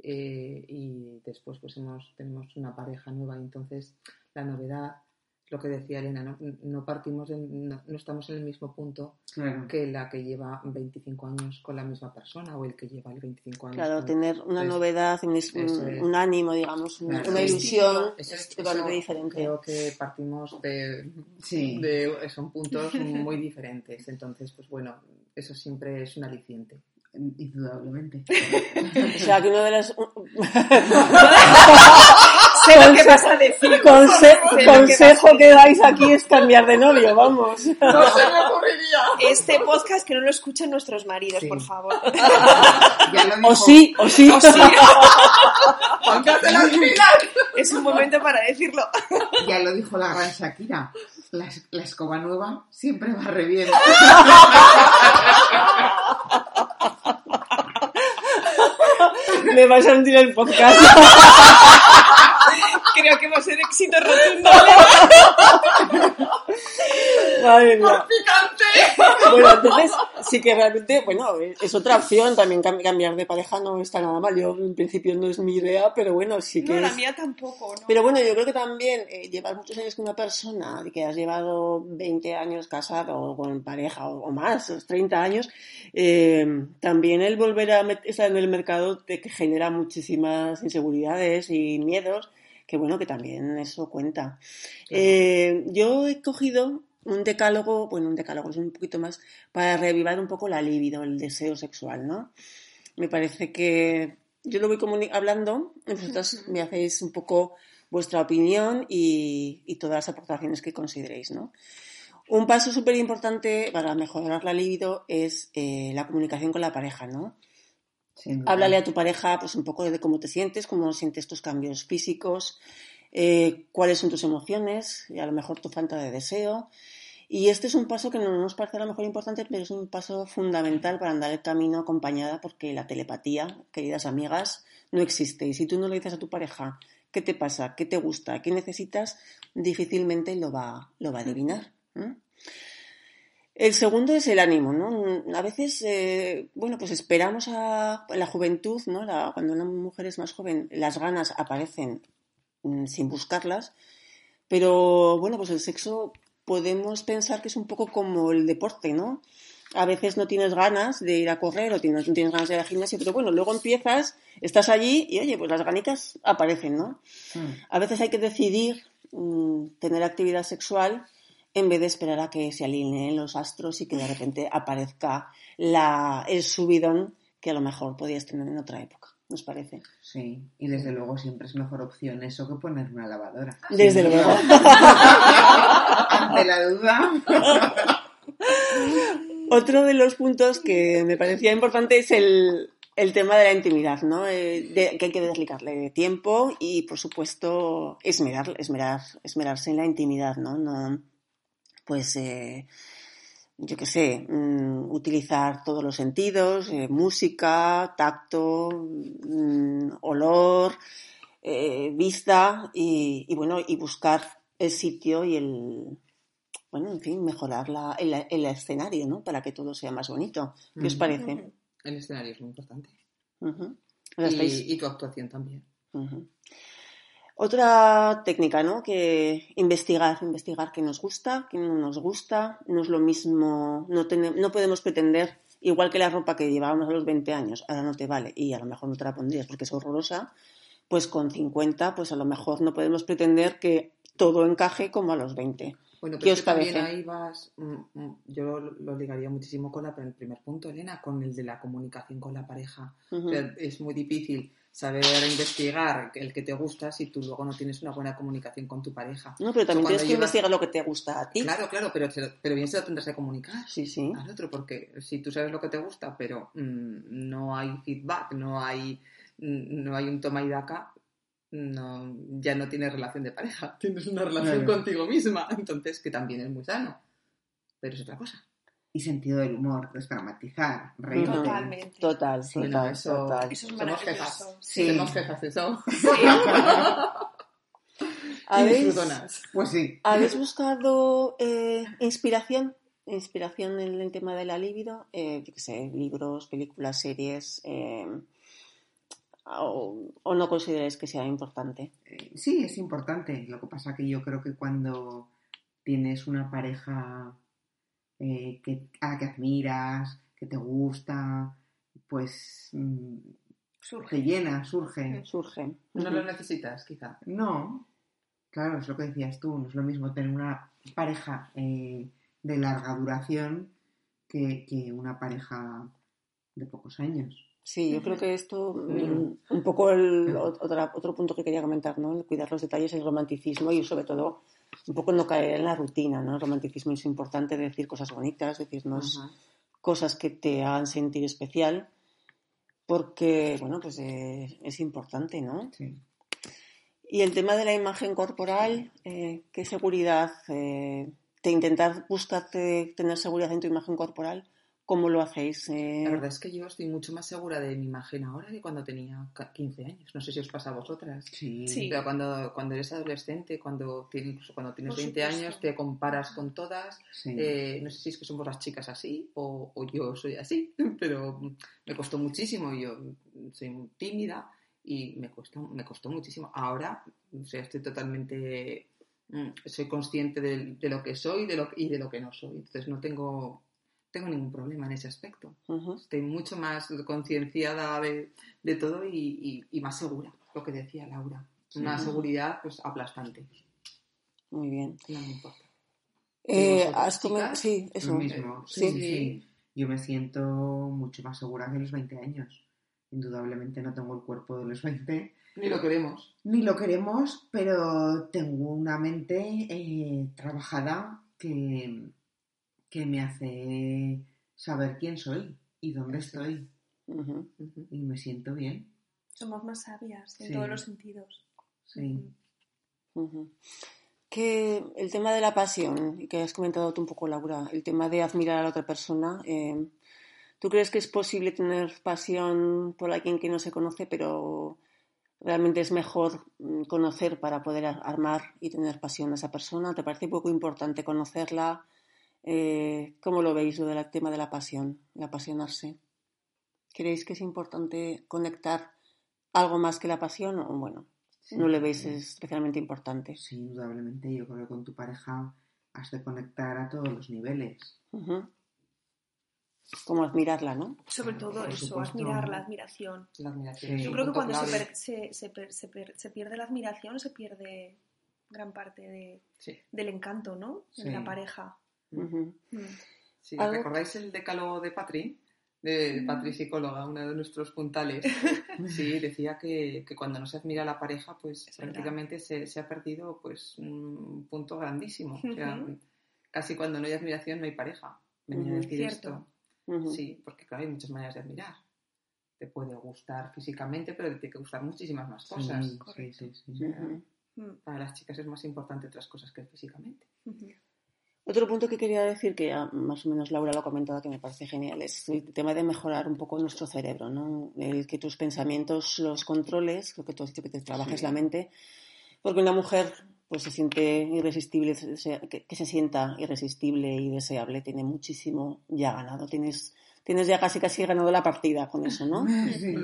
E: eh, y después pues hemos, tenemos una pareja nueva, entonces la novedad, lo que decía Elena, no, no partimos, de- no, no estamos en el mismo punto
C: Claro.
E: que la que lleva 25 años con la misma persona o el que lleva el 25 años.
B: Claro,
E: con-
B: tener una
E: Entonces,
B: novedad, un, es- ánimo, digamos,
C: Claro.
B: una
C: Sí,
B: ilusión
E: Eso es-
B: es totalmente diferente.
E: Creo que partimos de,
C: Sí.
E: de- son puntos muy diferentes. Entonces, pues bueno, eso siempre es un aliciente.
C: Indudablemente.
B: O sea, que uno de las... *laughs*
D: Sé lo que vas a decir.
B: Conse-
D: Sé lo que
B: consejo
D: vas
B: que dais aquí es cambiar de novio, vamos.
E: ¡No se me ocurriría!
D: Este podcast que no lo escuchen nuestros maridos,
C: Sí.
D: por favor.
C: Ya lo dijo,
B: O sí, o sí.
E: ¡Póngase las pilas!
D: Es un momento para decirlo.
C: ya lo dijo la gran Shakira. La, es- la escoba nueva siempre va re bien.
B: Me vais a hundir el podcast.
D: Creo va a ser éxito rotundo. *laughs*
B: Madre mía.
E: ¡Picante!
B: Bueno, entonces sí que realmente, bueno, es otra opción también cam- cambiar de pareja no está nada mal. Yo en principio no es mi idea, pero bueno, sí que
D: No, la
B: es-
D: mía tampoco, ¿no?
B: Pero bueno, yo creo que también eh, llevar muchos años con una persona, que has llevado 20 años casado o con pareja o, o más, o 30 años, eh, también el volver a estar en el mercado te que genera muchísimas inseguridades y miedos, que bueno, que también eso cuenta. Eh, yo he cogido un decálogo, bueno, un decálogo es un poquito más, para reavivar un poco la libido, el deseo sexual, ¿no? Me parece que yo lo voy hablando, y vosotros me hacéis un poco vuestra opinión y, y todas las aportaciones que consideréis, ¿no? Un paso súper importante para mejorar la libido es eh, la comunicación con la pareja, ¿no? Háblale a tu pareja pues un poco de cómo te sientes, cómo sientes tus cambios físicos, eh, cuáles son tus emociones y a lo mejor tu falta de deseo. Y este es un paso que no nos parece a lo mejor importante, pero es un paso fundamental para andar el camino acompañada porque la telepatía, queridas amigas, no existe. Y si tú no le dices a tu pareja qué te pasa, qué te gusta, qué necesitas, difícilmente lo va, lo va a adivinar. El segundo es el ánimo, ¿no? A veces, eh, bueno, pues esperamos a la juventud, ¿no? La- cuando una mujer es más joven, las ganas aparecen mm, sin buscarlas, pero bueno, pues el sexo podemos pensar que es un poco como el deporte, ¿no? A veces no tienes ganas de ir a correr o tienes, no tienes ganas de ir al gimnasio, pero bueno, luego empiezas, estás allí y oye, pues las ganitas aparecen, ¿no?
C: Mm.
B: A veces hay que decidir mm, tener actividad sexual en vez de esperar a que se alineen los astros y que de repente aparezca la, el subidón que a lo mejor podías tener en otra época. ¿Nos parece?
C: Sí, y desde luego siempre es mejor opción eso que poner una lavadora.
B: Desde
C: Sí,
B: luego. *laughs*
C: Ante la duda.
B: Otro de los puntos que me parecía importante es el, el tema de la intimidad, ¿no? Eh, de- que hay que dedicarle tiempo y, por supuesto, esmerar, esmerar, esmerarse en la intimidad, ¿no? No, pues, eh, yo qué sé, mm, utilizar todos los sentidos, eh, música, tacto, mm, olor, eh, vista y, y, bueno, y buscar el sitio y el, bueno, en fin, mejorar la, el, el escenario, ¿no? Para que todo sea más bonito. ¿Qué os
E: Ujú.
B: parece?
E: El escenario es muy importante. Y, y tu actuación también.
B: Ujú. Otra técnica, ¿no? Que investigar, investigar qué nos gusta, qué no nos gusta. No es lo mismo, no, tene- no podemos pretender, igual que la ropa que llevábamos a los 20 años, ahora no te vale y a lo mejor no te la pondrías porque es horrorosa, pues con 50, pues a lo mejor no podemos pretender que todo encaje como a los 20.
E: Bueno,
B: ¿Qué
E: pero es que también ahí vas, mm, mm, yo lo, lo ligaría muchísimo con la- el primer punto, Elena, con el de la comunicación con la pareja. O sea, es muy difícil saber investigar el que te gusta si tú luego no tienes una buena comunicación con tu pareja.
B: No, pero también tienes que
E: llevas-
B: investigar lo que te gusta a ti.
E: Claro, claro, pero, pero bien se lo tendrás que comunicar
B: Sí, sí.
E: al otro, porque si tú sabes lo que te gusta, pero mm, no hay feedback, no hay, mm, no hay un toma y daca, no, ya no tienes relación de pareja, *laughs* tienes una relación
C: Claro.
E: contigo misma, entonces que también es muy sano, pero es otra cosa.
C: Y sentido del humor, desdramatizar, reírte.
B: Ujú.
D: Totalmente.
B: Total,
C: Sí,
B: total,
E: Bueno, eso-
B: total.
D: Eso es
E: Somos jefas.
C: Sí.
E: Somos jefas, eso. *laughs* y
B: ¿Habéis.
C: Pues sí.
B: ¿Habéis buscado eh, inspiración? Inspiración en el tema de la libido, eh, yo qué sé, libros, películas, series, eh, o, o no consideráis que sea importante?
C: Sí, es importante. Lo que pasa que yo creo que cuando tienes una pareja eh, que, a la que admiras, que te gusta, pues mm,
D: Surge.
C: te llena, surge.
B: Surge.
E: No lo necesitas, quizá.
C: No, claro, es lo que decías tú, no es lo mismo tener una pareja eh, de larga duración que, que una pareja de pocos años.
B: Sí, yo creo que esto, mm, un poco el otra- otro punto que quería comentar, ¿no? El cuidar los detalles, el romanticismo y sobre todo un poco no caer en la rutina, ¿no? El romanticismo es importante decir cosas bonitas, decirnos cosas que te hagan sentir especial, porque, bueno, pues eh, es importante, ¿no?
C: Sí.
B: Y el tema de la imagen corporal, eh, ¿qué seguridad, eh, te intentar buscarte tener seguridad en tu imagen corporal? ¿Cómo lo hacéis? Eh,
E: La verdad es que yo estoy mucho más segura de mi imagen ahora que cuando tenía ca- 15 años. No sé si os pasa a vosotras.
C: Sí.
D: Sí.
E: Pero cuando, cuando eres adolescente, cuando, tienes- incluso cuando tienes
D: Por
E: 20
D: supuesto.
E: años, te comparas con todas.
C: sí.
E: Eh, no sé si es que somos las chicas así o, o yo soy así, *laughs* pero me costó muchísimo. Yo soy muy tímida y me costó, me costó muchísimo. Ahora o sea, estoy totalmente... mm, Soy consciente de, de lo que soy de lo, y de lo que no soy. Entonces no tengo, tengo ningún problema en ese aspecto.
B: ujú.
E: Estoy mucho más concienciada de, de todo y, y- y más segura, lo que decía Laura. Una seguridad pues aplastante.
B: Muy bien.
E: No me importa.
B: Eh, has
E: chicas?
B: Sí, eso.
C: Lo mismo.
B: Sí.
C: Sí, sí, sí. Yo me siento mucho más segura que los 20 años. Indudablemente no tengo el cuerpo de los 20,
E: Ni lo queremos.
C: ni lo queremos, pero tengo una mente eh, trabajada que, que me hace saber quién soy y dónde estoy. Y me siento bien.
D: Somos más sabias en
C: Sí.
D: todos los sentidos.
C: Sí.
B: Que el tema de la pasión, y que has comentado tú un poco, Laura, el tema de admirar a la otra persona, eh, ¿tú crees que es posible tener pasión por alguien que no se conoce, pero realmente es mejor mm, conocer para poder ar- armar y tener pasión a esa persona? ¿Te parece poco importante conocerla? Eh, ¿Cómo lo veis lo del tema de la pasión, el apasionarse? ¿Creéis que es importante conectar algo más que la pasión o bueno,
C: Sí.
B: no le veis especialmente importante?
C: Sí, indudablemente. Yo creo que con tu pareja has de conectar a todos los niveles.
B: Como admirarla, ¿no?
D: Sobre todo
C: por
D: eso,
C: supuesto.
D: admirar la admiración.
E: La admiración.
C: Sí.
D: Yo creo que cuando se, per- se, se per- se per- se pierde la admiración, se pierde gran parte de-
E: Sí,
D: del encanto, ¿no?
C: Sí.
D: En la pareja.
E: Sí.
B: Algo-
E: ¿Recordáis el decálogo de Patri? De Patri psicóloga, uno de nuestros puntales. *laughs* Sí, decía que, que cuando no se admira a la pareja, pues
D: Es
E: prácticamente se, se ha perdido pues un punto grandísimo. O sea,
D: Ujú.
E: casi cuando no hay admiración no hay pareja. Venía a
B: Ujú.
E: decir
D: Cierto.
E: esto. Sí, porque claro, hay muchas maneras de admirar. Te puede gustar físicamente, pero te tiene que gustar muchísimas más cosas.
C: Sí, sí,
D: correcto.
C: sí, sí.
B: Ujú.
E: Para las chicas es más importante otras cosas que físicamente.
B: Otro punto que quería decir, que ya más o menos Laura lo ha comentado, que me parece genial, es el tema de mejorar un poco nuestro cerebro, ¿no? El que tus pensamientos los controles, lo que tú has dicho, que te trabajes
C: Sí.
B: la mente, porque una mujer pues se siente irresistible, que, que se sienta irresistible y deseable, tiene muchísimo ya ganado, tienes, tienes ya casi casi ganado la partida con eso, ¿no? *laughs*
C: Sí.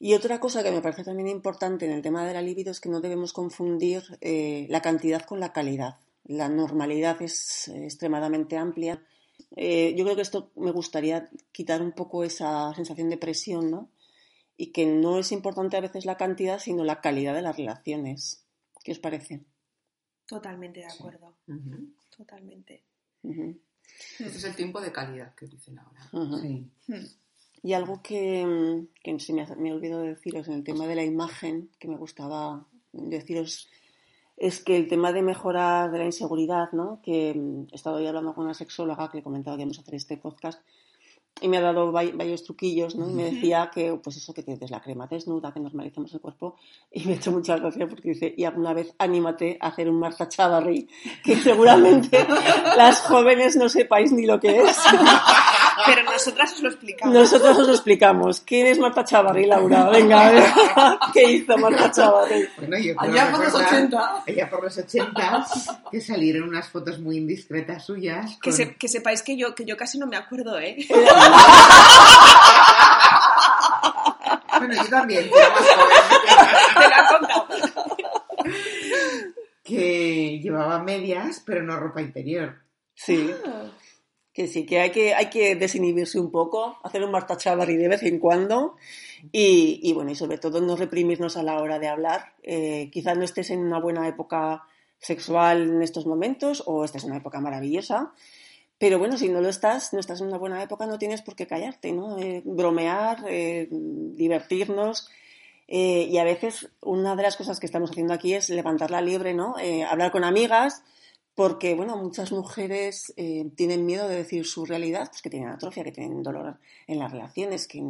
B: Y otra cosa que me parece también importante en el tema de la libido es que no debemos confundir eh, la cantidad con la calidad. La normalidad es eh, extremadamente amplia. Eh, yo creo que esto me gustaría quitar un poco esa sensación de presión, ¿no? Y que no es importante a veces la cantidad, sino la calidad de las relaciones. ¿Qué os parece?
D: Totalmente de acuerdo. Totalmente.
E: Este es el tiempo de calidad que dicen ahora.
C: Sí.
D: Mm.
B: Y algo que, que se me, ha- me olvidó deciros en el tema de la imagen, que me gustaba deciros, es que el tema de mejorar de la inseguridad, ¿no? que mm, he estado hoy hablando con una sexóloga que le he comentado que íbamos a hacer este podcast y me ha dado varios truquillos, ¿no? Y me decía que, pues eso, que te des la crema desnuda, que normalicemos el cuerpo. Y me ha hecho mucha gracia porque dice, y alguna vez anímate a hacer un Marta Chavarri, que seguramente *laughs* las jóvenes no sepáis ni lo que es. *laughs*
D: Pero nosotras os lo explicamos.
B: Nosotros os lo explicamos. ¿Quién es Marta Chavarri, Laura? Venga, a ver. *laughs* ¿Qué hizo Marta Chavarri?
C: Bueno, yo creo
E: Allá por los
C: recordar-
E: 80.
C: Allá por los 80, que salieron unas fotos muy indiscretas suyas.
D: Que, se- que sepáis que yo, que yo casi no me acuerdo, ¿eh? *laughs*
C: Bueno, yo también.
D: Te lo han contado.
C: Que llevaba medias, pero no ropa interior.
B: Sí. Que sí, que hay que, hay que desinhibirse un poco, hacer un Marta Chavarri de vez en cuando y, y bueno, y sobre todo no reprimirnos a la hora de hablar. Eh, quizás no estés en una buena época sexual en estos momentos o estés en una época maravillosa, pero bueno, si no lo estás, no estás en una buena época, no tienes por qué callarte, ¿no? Eh, bromear, eh, divertirnos. eh, y a veces una de las cosas que estamos haciendo aquí es levantar la liebre, ¿no? Hablar con amigas, porque, bueno, muchas mujeres eh, tienen miedo de decir su realidad, pues que tienen atrofia, que tienen dolor en las relaciones, que,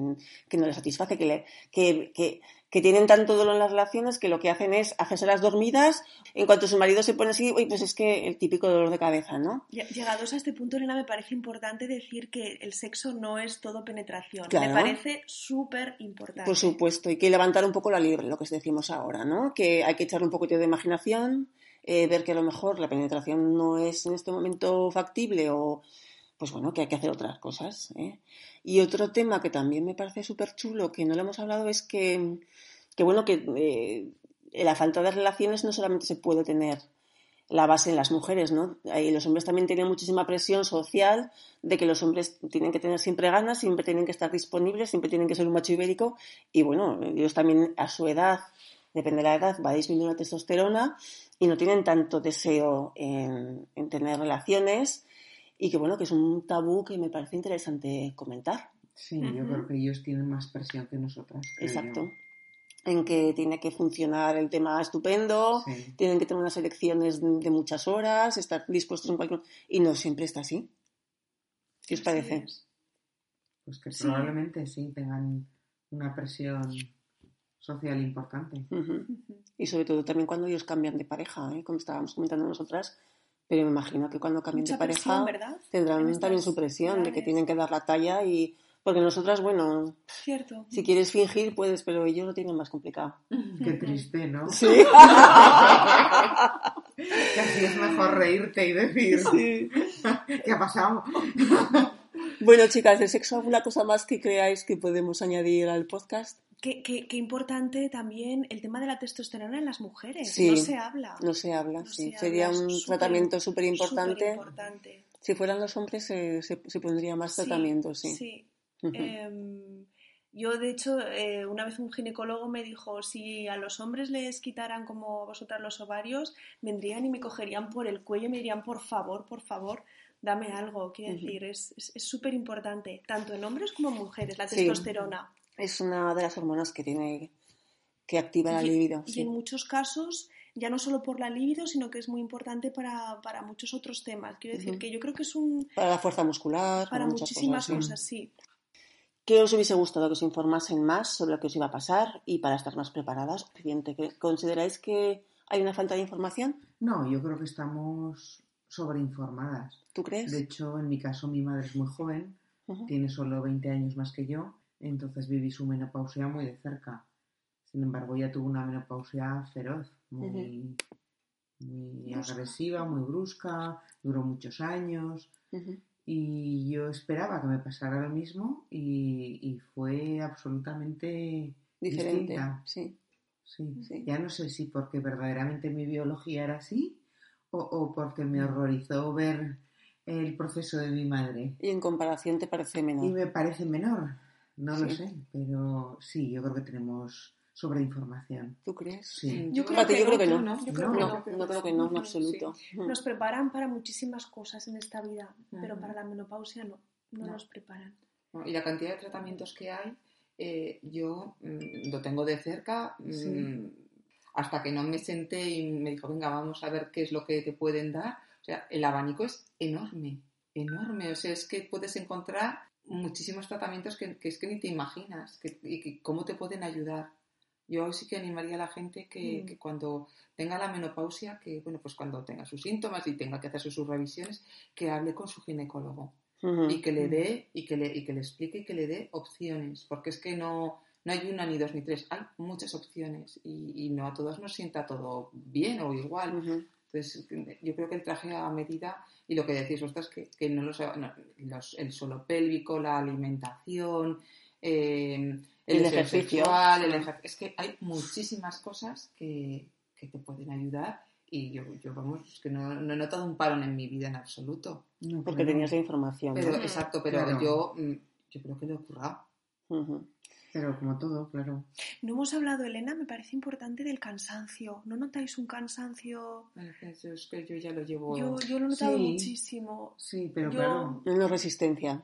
B: que no les satisface, que, le, que, que, que, tienen tanto dolor en las relaciones que lo que hacen es hacerse las dormidas. En cuanto su marido se pone así, uy, pues es que el típico dolor de cabeza, ¿no?
D: Llegados a este punto, Elena, me parece importante decir que el sexo no es todo penetración. Claro. Me parece súper importante.
B: Por supuesto, y que levantar un poco la libre, lo que decimos ahora, ¿no? Que hay que echar un poquito de imaginación eh, ver que a lo mejor la penetración no es en este momento factible o pues bueno, que hay que hacer otras cosas. ¿eh? Y otro tema que también me parece súper chulo, que no lo hemos hablado, es que, que bueno, que eh, la falta de relaciones no solamente se puede tener la base en las mujeres, ¿no? Y los hombres también tienen muchísima presión social de que los hombres tienen que tener siempre ganas, siempre tienen que estar disponibles, siempre tienen que ser un macho ibérico y bueno, ellos también a su edad, depende de la edad, va a disminuir la testosterona y no tienen tanto deseo en, tener relaciones y que bueno, que es un tabú que me parece interesante comentar.
C: Sí, yo creo que ellos tienen más presión que nosotras.
B: Exacto. En que tiene que funcionar el tema estupendo, tienen que tener unas elecciones de muchas horas, estar dispuestos en cualquier... Y no siempre está así. ¿Qué os parece?
C: Pues que probablemente sí tengan una presión social importante.
B: Y sobre todo también cuando ellos cambian de pareja, ¿eh? como estábamos comentando nosotras, pero me imagino que cuando cambien de pareja tendrán también su presión de que tienen que dar la talla y porque nosotras, bueno,
D: Cierto.
B: si quieres fingir puedes, pero ellos lo tienen más complicado.
C: Qué triste, ¿no?
B: Sí. *laughs*
C: Casi es mejor reírte y decir,
B: Sí.
C: ¿qué ha pasado?
B: Bueno, chicas, ¿de sexo alguna cosa más que creáis que podemos añadir al podcast?
D: Qué, qué, qué, importante también el tema de la testosterona en las mujeres.
B: Sí,
D: no se habla.
B: No se habla,
D: No
B: sí.
D: se
B: Sería
D: habla,
B: un
D: es súper-
B: tratamiento súper importante. Si fueran los hombres se, se, se pondría más
D: Sí,
B: tratamiento, sí.
D: sí. Em, yo, de hecho, eh, una vez un ginecólogo me dijo, si a los hombres les quitaran como vosotras los ovarios, vendrían y me cogerían por el cuello y me dirían, por favor, por favor, dame algo. Quiero decir, es es- es súper importante, tanto en hombres como en mujeres, la
B: Sí. Es una de las hormonas que tiene que activa la libido.
D: Y
B: sí.
D: en muchos casos, ya no solo por la libido, sino que es muy importante para, para muchos otros temas. Quiero decir que yo creo que es un...
B: Para la fuerza muscular,
D: Para
B: muchas
D: muchísimas
B: cosas. sí.
D: cosas, sí.
B: ¿Qué os hubiese gustado que os informasen más sobre lo que os iba a pasar y para estar más preparadas? Suficiente. ¿Que- ¿Consideráis que hay una falta de información?
C: No, yo creo que estamos sobreinformadas.
B: ¿Tú crees?
C: De hecho, en mi caso, mi madre es muy joven, tiene solo 20 años más que yo, entonces viví su menopausia muy de cerca. Sin embargo, ella tuvo una menopausia feroz, muy, muy agresiva, muy brusca, duró muchos años. Y yo esperaba que me pasara lo mismo y, y fue absolutamente
B: Diferente.
C: distinta.
B: Sí.
C: Sí.
B: Sí.
C: Ya no sé si porque verdaderamente mi biología era así o, o porque me horrorizó ver el proceso de mi madre.
B: Y en comparación te parece menor.
C: Y me parece menor, no lo sé, pero sí, yo creo que tenemos sobreinformación.
B: ¿Tú crees?
C: Sí.
D: Yo creo
B: Fíjate,
D: que
B: yo creo
D: no,
B: que no.
E: ¿no?
D: Yo creo
C: No,
D: que
B: No,
D: no.
B: no creo que no, en absoluto.
D: Nos preparan para muchísimas cosas en esta vida, pero
E: Ujú.
D: para la menopausia no, no,
E: No.
D: nos preparan.
E: ¿no? Y la cantidad de tratamientos que hay, eh, yo mm, lo tengo de cerca. mm,
C: Sí.
E: Hasta que no me senté y me dijo, venga, vamos a ver qué es lo que te pueden dar. O sea, el abanico es enorme, enorme. O sea, es que puedes encontrar muchísimos tratamientos que, que es que ni te imaginas que, y que cómo te pueden ayudar. Yo sí que animaría a la gente que,
D: Mm.
E: que cuando tenga la menopausia, que bueno, pues cuando tenga sus síntomas y tenga que hacerse sus revisiones, que hable con su ginecólogo y que le dé y que le, y que le explique y que le dé opciones, porque es que no, no hay una ni dos ni tres, hay muchas opciones y, y no a todos nos sienta todo bien o igual. Entonces, yo creo que el traje a medida y lo que decís vosotras, que, que no los, no, los- el suelo pélvico, la alimentación, eh, el,
B: ejercicio.
E: sexual, el ejer- es que hay muchísimas cosas que, que te pueden ayudar y yo, yo vamos, es que no, no he notado un parón en mi vida en absoluto.
C: No,
B: Porque
C: pero-
B: tenías la información. ¿no?
E: Pero, exacto, pero
C: Claro.
E: yo, mm, yo creo que lo he currado.
B: Ujú.
C: Pero como todo, claro.
D: No hemos hablado, Elena, me parece importante del cansancio. ¿No notáis un cansancio?
E: Bueno, es es que yo ya lo llevo.
D: Yo, yo lo he notado
C: Sí.
D: muchísimo.
C: Sí, pero
D: Yo-
C: claro.
B: Menos resistencia.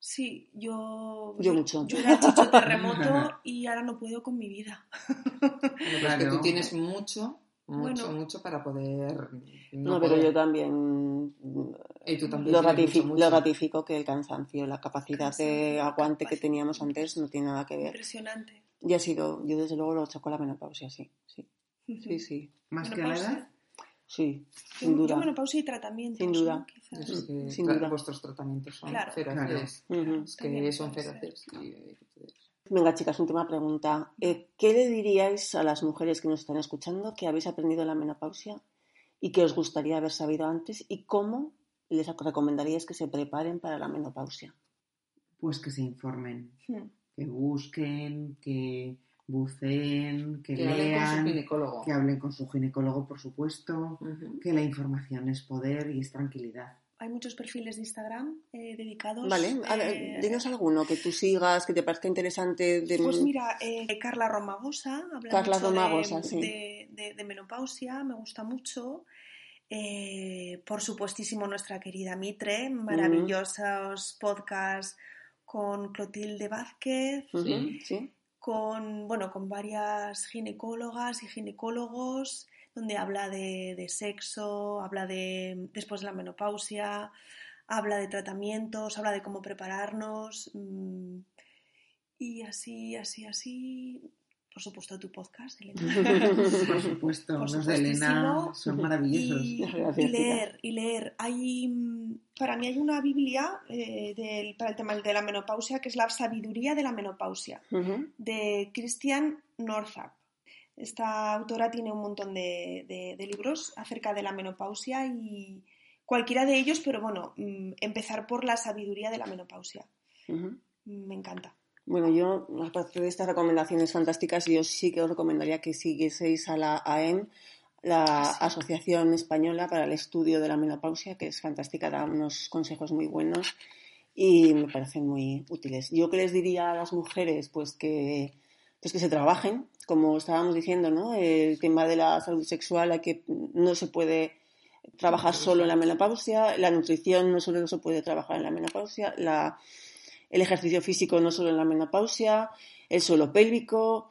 D: Sí, yo...
B: Yo mucho.
D: Yo era chicho terremoto *laughs* y ahora no puedo con mi vida.
E: Es que
C: Claro.
E: tú tienes mucho Mucho,
D: Bueno.
E: mucho para poder.
B: No, pero
E: poder.
B: yo también
E: Y tú también
B: lo,
E: tienes
B: ratifi-
E: mucho, mucho.
B: lo ratifico que el cansancio, la capacidad de
D: Cansancio,
B: aguante que
D: capacidad.
B: teníamos antes no tiene nada que ver.
D: Impresionante.
B: Y ha sido, yo desde luego lo choco la menopausia, sí. Sí, sí, sí.
C: Más que a la
D: Menopausia.
C: edad.
B: Sí,
D: Yo,
B: sin
D: yo
B: duda.
D: menopausia y tratamientos.
B: Sin duda.
D: ¿no? Quizás.
E: Es que
B: Sin duda.
E: vuestros tratamientos son
D: Claro.
B: Ujú.
E: Es que
D: También
E: son feroces. y-
B: Venga, chicas, última pregunta. Eh, ¿Qué le diríais a las mujeres que nos están escuchando que habéis aprendido la menopausia y que os gustaría haber sabido antes y cómo les recomendaríais que se preparen para la menopausia?
C: Pues que se informen,
D: Hmm.
C: que busquen, que buceen, que,
E: Que hablen con su
C: lean,
E: ginecólogo.
C: que hablen con su ginecólogo, por supuesto, que la información es poder y es tranquilidad.
D: Hay muchos perfiles de Instagram eh, dedicados.
B: Vale, a ver,
D: eh,
B: dinos alguno que tú sigas, que te parezca interesante. De...
D: Pues mira, eh, Carla Romagosa, habla
B: Carla
D: mucho
B: Romagosa,
D: de,
B: sí.
D: de- de- de menopausia, me gusta mucho. Eh, por supuestísimo, nuestra querida Mitre, maravillosos podcasts con Clotilde Vázquez,
E: sí.
D: con, bueno, con varias ginecólogas y ginecólogos, donde habla de, de sexo, habla de después de la menopausia, habla de tratamientos, habla de cómo prepararnos. mm, y así, así, así. Por supuesto, tu podcast, Elena. *laughs*
C: Por supuesto,
D: Por
C: los de Elena son maravillosos.
D: Y, leer, y leer. Hay, mm, para mí hay una Biblia eh, del- para el tema de la menopausia que es la sabiduría de la menopausia de Christian Northrup. Esta autora tiene un montón de, de- de libros acerca de la menopausia y cualquiera de ellos, pero bueno, mm, empezar por la sabiduría de la menopausia. Me encanta.
B: Bueno, yo, aparte de estas recomendaciones fantásticas, yo sí que os recomendaría que siguieseis a la AEM, la Asociación Española para el Estudio de la Menopausia, que es fantástica, da unos consejos muy buenos y me parecen muy útiles. Yo que les diría a las mujeres, pues que, pues que se trabajen, como estábamos diciendo, ¿no? El tema de la salud sexual, hay que, no se puede trabajar solo en la menopausia, la nutrición no solo se puede trabajar en la menopausia, la, el ejercicio físico no solo en la menopausia, el suelo pélvico,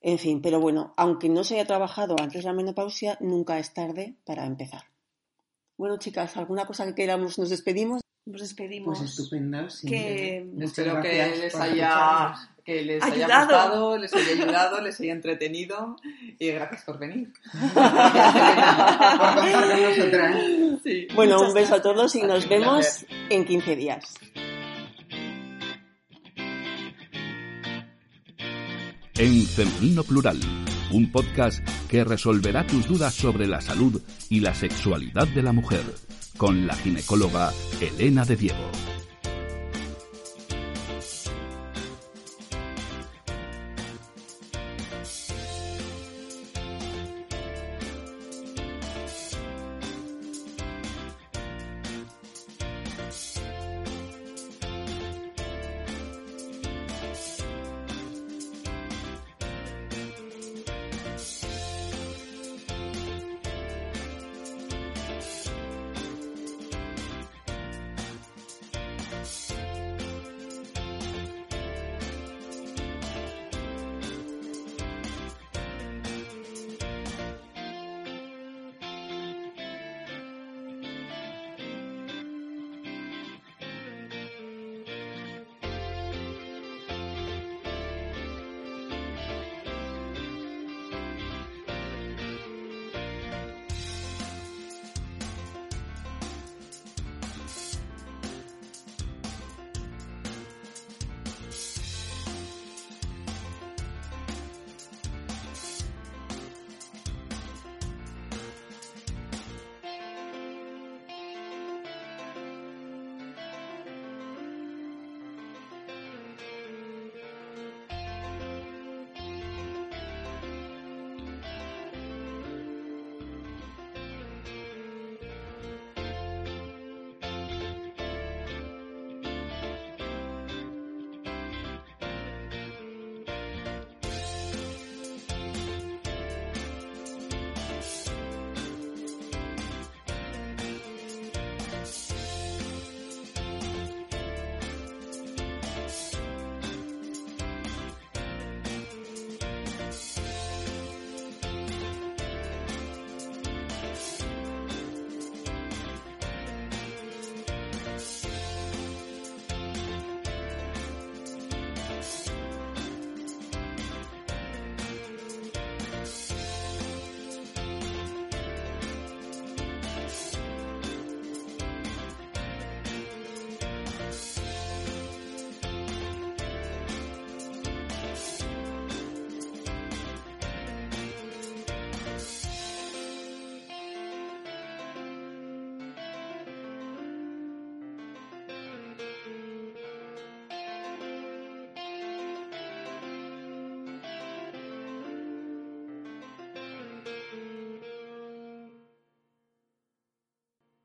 B: en fin, pero bueno, aunque no se haya trabajado antes la menopausia, nunca es tarde para empezar. Bueno, chicas, ¿alguna cosa que queramos? ¿Nos despedimos?
D: Nos despedimos.
C: Pues estupendo. sí.
D: Que-
E: Espero que les haya,
C: escucharnos.
E: Que les haya gustado, les haya ayudado, les haya entretenido y gracias por venir. *laughs* Sí.
B: Bueno,
D: Muchas
B: un beso a todos y nos vemos
E: placer.
B: en 15 días.
A: En Femenino Plural, un podcast que resolverá tus dudas sobre la salud y la sexualidad de la mujer, con la ginecóloga Elena de Diego.